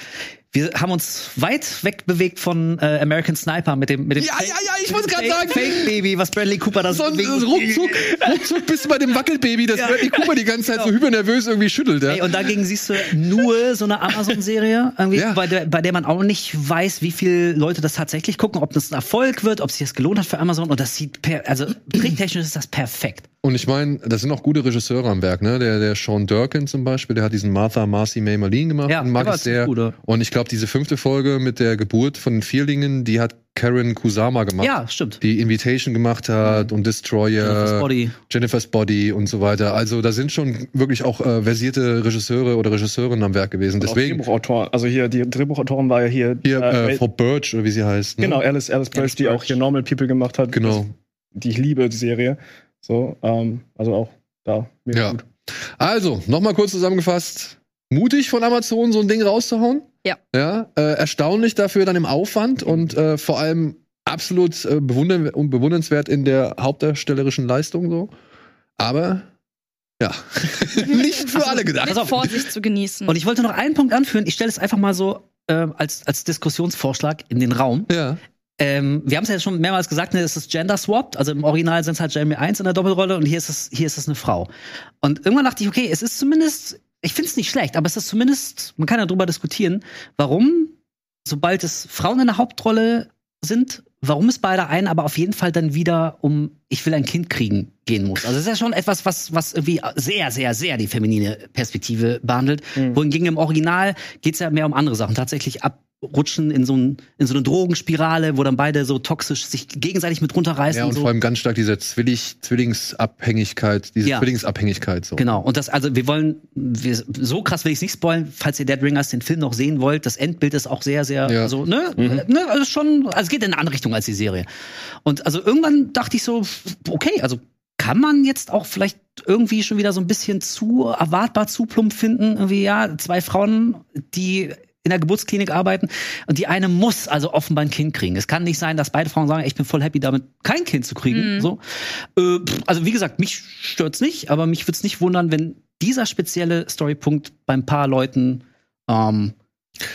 [SPEAKER 2] wir haben uns weit wegbewegt von äh, American Sniper mit dem mit dem
[SPEAKER 1] Ja, ja, ja, ich wollte gerade
[SPEAKER 2] Fake,
[SPEAKER 1] sagen.
[SPEAKER 2] Fake Baby, was Bradley Cooper da
[SPEAKER 1] so ein, ruckzuck, ruckzuck bist du bei dem Wackelbaby, das
[SPEAKER 2] Ja.
[SPEAKER 1] Bradley Cooper die ganze Zeit so hypernervös irgendwie schüttelt. Ja?
[SPEAKER 2] Ey, und dagegen siehst du nur so eine Amazon-Serie, irgendwie,
[SPEAKER 1] Ja.
[SPEAKER 2] bei, der, bei der man auch nicht weiß, wie viele Leute das tatsächlich gucken, ob das ein Erfolg wird, ob sich das gelohnt hat für Amazon. Und das sieht, per, also tricktechnisch ist das perfekt.
[SPEAKER 1] Und ich meine, das sind auch gute Regisseure am Werk, ne? Der, der Sean Durkin zum Beispiel, der hat diesen Martha Marcy May Marlene gemacht.
[SPEAKER 2] Ja,
[SPEAKER 1] den mag ich sehr. Und ich glaube, diese fünfte Folge mit der Geburt von den Vierlingen, die hat Karen Kusama gemacht.
[SPEAKER 2] Ja, stimmt.
[SPEAKER 1] Die Invitation gemacht hat und Destroyer.
[SPEAKER 2] Jennifer's Body.
[SPEAKER 1] Jennifer's Body und so weiter. Also da sind schon wirklich auch äh, versierte Regisseure oder Regisseurinnen am Werk gewesen.
[SPEAKER 3] Und auch
[SPEAKER 1] Deswegen
[SPEAKER 3] Drehbuchautoren. Also hier, die Drehbuchautorin war ja hier.
[SPEAKER 1] hier
[SPEAKER 3] äh,
[SPEAKER 1] äh, Frau Birch oder wie sie heißt. Ne?
[SPEAKER 3] Genau, Alice, Alice Birch, die
[SPEAKER 2] Birch.
[SPEAKER 3] auch hier Normal People gemacht hat.
[SPEAKER 1] Genau.
[SPEAKER 3] Die ich liebe, die Serie. So, ähm, also auch da. mega
[SPEAKER 1] Ja.
[SPEAKER 3] gut.
[SPEAKER 1] Also, nochmal kurz zusammengefasst. Mutig von Amazon, so ein Ding rauszuhauen.
[SPEAKER 4] Ja.
[SPEAKER 1] Ja, äh, erstaunlich dafür dann im Aufwand und äh, vor allem absolut äh, bewundern und bewundernswert in der hauptdarstellerischen Leistung so. Aber ja, nicht für alle gedacht.
[SPEAKER 4] Mit Vorsicht zu genießen.
[SPEAKER 2] Und ich wollte noch einen Punkt anführen. Ich stelle es einfach mal so äh, als, als Diskussionsvorschlag in den Raum.
[SPEAKER 1] Ja.
[SPEAKER 2] Ähm, wir haben es ja schon mehrmals gesagt, ne, es ist gender swapped. Also im Original sind es halt Jamie 1 in der Doppelrolle und hier ist es, hier ist es eine Frau. Und irgendwann dachte ich, okay, es ist zumindest, ich finde es nicht schlecht, aber es ist zumindest, man kann ja drüber diskutieren, warum, sobald es Frauen in der Hauptrolle sind, warum es bei der einen aber auf jeden Fall dann wieder um ich will ein Kind kriegen gehen muss. Also es ist ja schon etwas, was, was irgendwie sehr, sehr, sehr die feminine Perspektive behandelt.
[SPEAKER 3] Mhm.
[SPEAKER 2] Wohingegen im Original geht es ja mehr um andere Sachen. Tatsächlich abrutschen in so, ein, in so eine Drogenspirale, wo dann beide so toxisch sich gegenseitig mit runterreißen.
[SPEAKER 1] Ja, und
[SPEAKER 2] und so.
[SPEAKER 1] vor allem ganz stark diese Zwillig Zwillingsabhängigkeit, diese
[SPEAKER 2] Ja.
[SPEAKER 1] Zwillingsabhängigkeit so.
[SPEAKER 2] Genau. Und das, also wir wollen, wir, so krass will ich es nicht spoilen, falls ihr Dead Ringers den Film noch sehen wollt. Das Endbild ist auch sehr, sehr,
[SPEAKER 1] Ja.
[SPEAKER 2] so, ne, ne, also schon, also es geht in eine andere Richtung als die Serie. Und also irgendwann dachte ich so, okay, also kann man jetzt auch vielleicht irgendwie schon wieder so ein bisschen zu erwartbar zu plump finden. Irgendwie, ja, zwei Frauen, die in der Geburtsklinik arbeiten und die eine muss also offenbar ein Kind kriegen. Es kann nicht sein, dass beide Frauen sagen, ich bin voll happy damit, kein Kind zu kriegen.
[SPEAKER 4] Mhm.
[SPEAKER 2] So. Äh, also wie gesagt, mich stört's nicht, aber mich würde es nicht wundern, wenn dieser spezielle Storypunkt beim paar Leuten, ähm,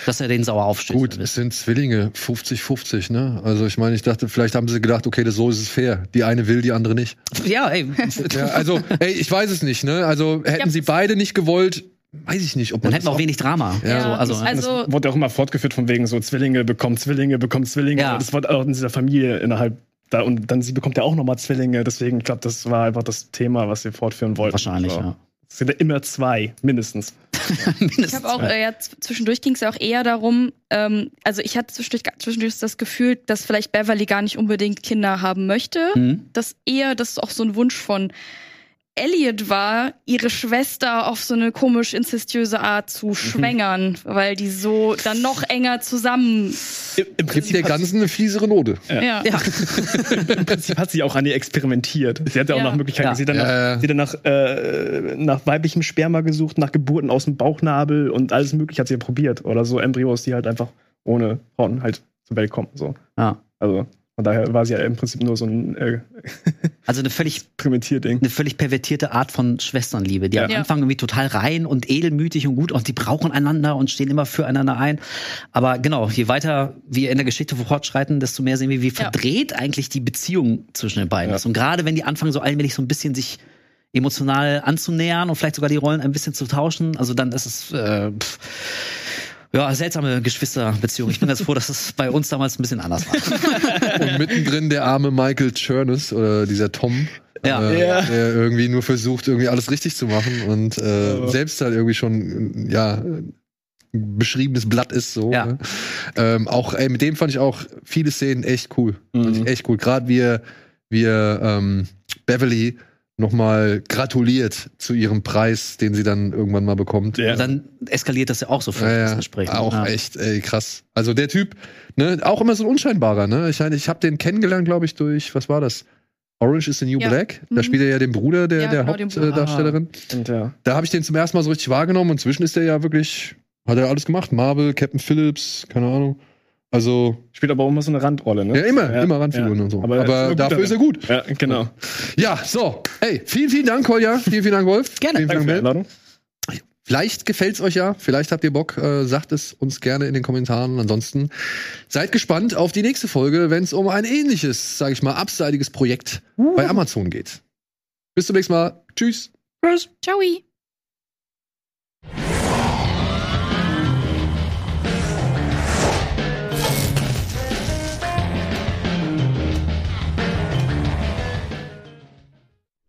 [SPEAKER 2] dass er den sauer aufstößt.
[SPEAKER 1] Gut, es sind Zwillinge, 50-50, ne? Also ich meine, ich dachte, vielleicht haben sie gedacht, okay, das, so ist es fair. Die eine will, die andere nicht.
[SPEAKER 2] Ja, ey.
[SPEAKER 1] Ja, also, ey, ich weiß es nicht, ne? Also hätten
[SPEAKER 4] Ja.
[SPEAKER 1] sie beide nicht gewollt, weiß ich nicht, ob
[SPEAKER 2] Dann
[SPEAKER 1] man
[SPEAKER 2] hätten wir auch wenig Drama.
[SPEAKER 1] Ja.
[SPEAKER 2] So, also,
[SPEAKER 4] Also-
[SPEAKER 3] das wurde auch immer fortgeführt von wegen so Zwillinge bekommen Zwillinge bekommen Zwillinge.
[SPEAKER 2] Ja.
[SPEAKER 3] Das wurde auch in dieser Familie innerhalb da und dann sie bekommt ja auch nochmal Zwillinge. Deswegen, ich glaube, das war einfach das Thema, was sie fortführen wollten.
[SPEAKER 2] wahrscheinlich,
[SPEAKER 3] so.
[SPEAKER 2] ja.
[SPEAKER 3] Es sind ja immer zwei, mindestens.
[SPEAKER 4] Ich habe auch, äh, ja, zwischendurch ging es ja auch eher darum, ähm, also ich hatte zwischendurch, zwischendurch das Gefühl, dass vielleicht Beverly gar nicht unbedingt Kinder haben möchte.
[SPEAKER 2] Mhm.
[SPEAKER 4] Dass eher das auch so ein Wunsch von Elliot war, ihre Schwester auf so eine komisch inzestiöse Art zu schwängern, weil die so dann noch enger zusammen.
[SPEAKER 3] Im, im Prinzip
[SPEAKER 1] der
[SPEAKER 3] hat,
[SPEAKER 1] Ganzen eine fiesere Note.
[SPEAKER 4] Ja.
[SPEAKER 2] Ja.
[SPEAKER 3] im Prinzip hat sie auch an ihr experimentiert. Sie hat ja auch
[SPEAKER 4] Ja.
[SPEAKER 3] nach Möglichkeiten.
[SPEAKER 2] Ja.
[SPEAKER 3] Sie hat dann,
[SPEAKER 1] Ja,
[SPEAKER 3] nach,
[SPEAKER 1] ja.
[SPEAKER 3] sie dann nach, äh, nach weiblichem Sperma gesucht, nach Geburten aus dem Bauchnabel und alles mögliche hat sie ja probiert. Oder so Embryos, die halt einfach ohne Horn halt zur Welt kommen. So.
[SPEAKER 2] ja.
[SPEAKER 3] Also von daher war sie ja im Prinzip nur so ein äh,
[SPEAKER 2] Also eine völlig
[SPEAKER 3] Experimentierding.
[SPEAKER 2] eine völlig pervertierte Art von Schwesternliebe, die
[SPEAKER 3] Ja.
[SPEAKER 2] am
[SPEAKER 4] Ja.
[SPEAKER 2] Anfang irgendwie total rein und edelmütig und gut und die brauchen einander und stehen immer füreinander ein. Aber genau, je weiter wir in der Geschichte fortschreiten, desto mehr sehen wir, wie verdreht eigentlich die Beziehung zwischen den beiden
[SPEAKER 3] Ja.
[SPEAKER 2] ist. Und gerade wenn die anfangen, so allmählich so ein bisschen sich emotional anzunähern und vielleicht sogar die Rollen ein bisschen zu tauschen, also dann ist es äh, pff, ja, seltsame Geschwisterbeziehung. Ich bin ganz froh, dass es bei uns damals ein bisschen anders war.
[SPEAKER 1] Und mittendrin der arme Michael Chernus oder dieser Tom.
[SPEAKER 2] Ja.
[SPEAKER 1] Äh,
[SPEAKER 3] Ja.
[SPEAKER 1] Der irgendwie nur versucht, irgendwie alles richtig zu machen und äh,
[SPEAKER 3] Ja.
[SPEAKER 1] selbst halt irgendwie schon, ja, ein beschriebenes Blatt ist so.
[SPEAKER 2] Ja.
[SPEAKER 1] Ne? Ähm, auch, ey, mit dem fand ich auch viele Szenen echt cool. Fand
[SPEAKER 3] Mhm.
[SPEAKER 1] ich echt cool. Gerade wie er, wie er ähm, Beverly nochmal gratuliert zu ihrem Preis, den sie dann irgendwann mal bekommt.
[SPEAKER 3] Ja.
[SPEAKER 2] Und dann eskaliert das ja auch so für
[SPEAKER 1] Ja,
[SPEAKER 2] das. Gespräch.
[SPEAKER 1] Auch
[SPEAKER 2] ja.
[SPEAKER 1] echt ey, krass. Also der Typ, ne, auch immer so ein unscheinbarer, ne? Ich meine, ich habe den kennengelernt, glaube ich, durch, was war das? Orange is the New
[SPEAKER 4] Ja.
[SPEAKER 1] Black. Da
[SPEAKER 4] Mhm.
[SPEAKER 1] spielt er ja den Bruder der,
[SPEAKER 4] Ja,
[SPEAKER 1] der
[SPEAKER 4] genau.
[SPEAKER 1] Hauptdarstellerin.
[SPEAKER 3] Ja.
[SPEAKER 1] Da habe ich den zum ersten Mal so richtig wahrgenommen. Inzwischen ist er ja wirklich, hat er alles gemacht. Marvel, Captain Phillips, keine Ahnung. Also,
[SPEAKER 3] Spielt aber auch immer so eine Randrolle, ne?
[SPEAKER 1] ja, immer, immer Randfiguren und so.
[SPEAKER 3] Aber,
[SPEAKER 1] Aber,
[SPEAKER 3] er ist
[SPEAKER 1] dafür ist er gut.
[SPEAKER 3] Ja, genau.
[SPEAKER 1] Ja, so. Hey, vielen, vielen Dank, Kolja. Vielen, vielen Dank, Wolf.
[SPEAKER 2] Gerne.
[SPEAKER 1] Vielen,
[SPEAKER 3] Danke
[SPEAKER 1] vielen
[SPEAKER 3] für die
[SPEAKER 1] Dank.
[SPEAKER 3] Einladung.
[SPEAKER 1] Vielleicht gefällt's euch ja, vielleicht habt ihr Bock, äh, sagt es uns gerne in den Kommentaren. Ansonsten seid gespannt auf die nächste Folge, wenn es um ein ähnliches, sage ich mal, abseitiges Projekt bei Amazon geht. Bis zum nächsten Mal. Tschüss. Tschüss.
[SPEAKER 4] Ciao.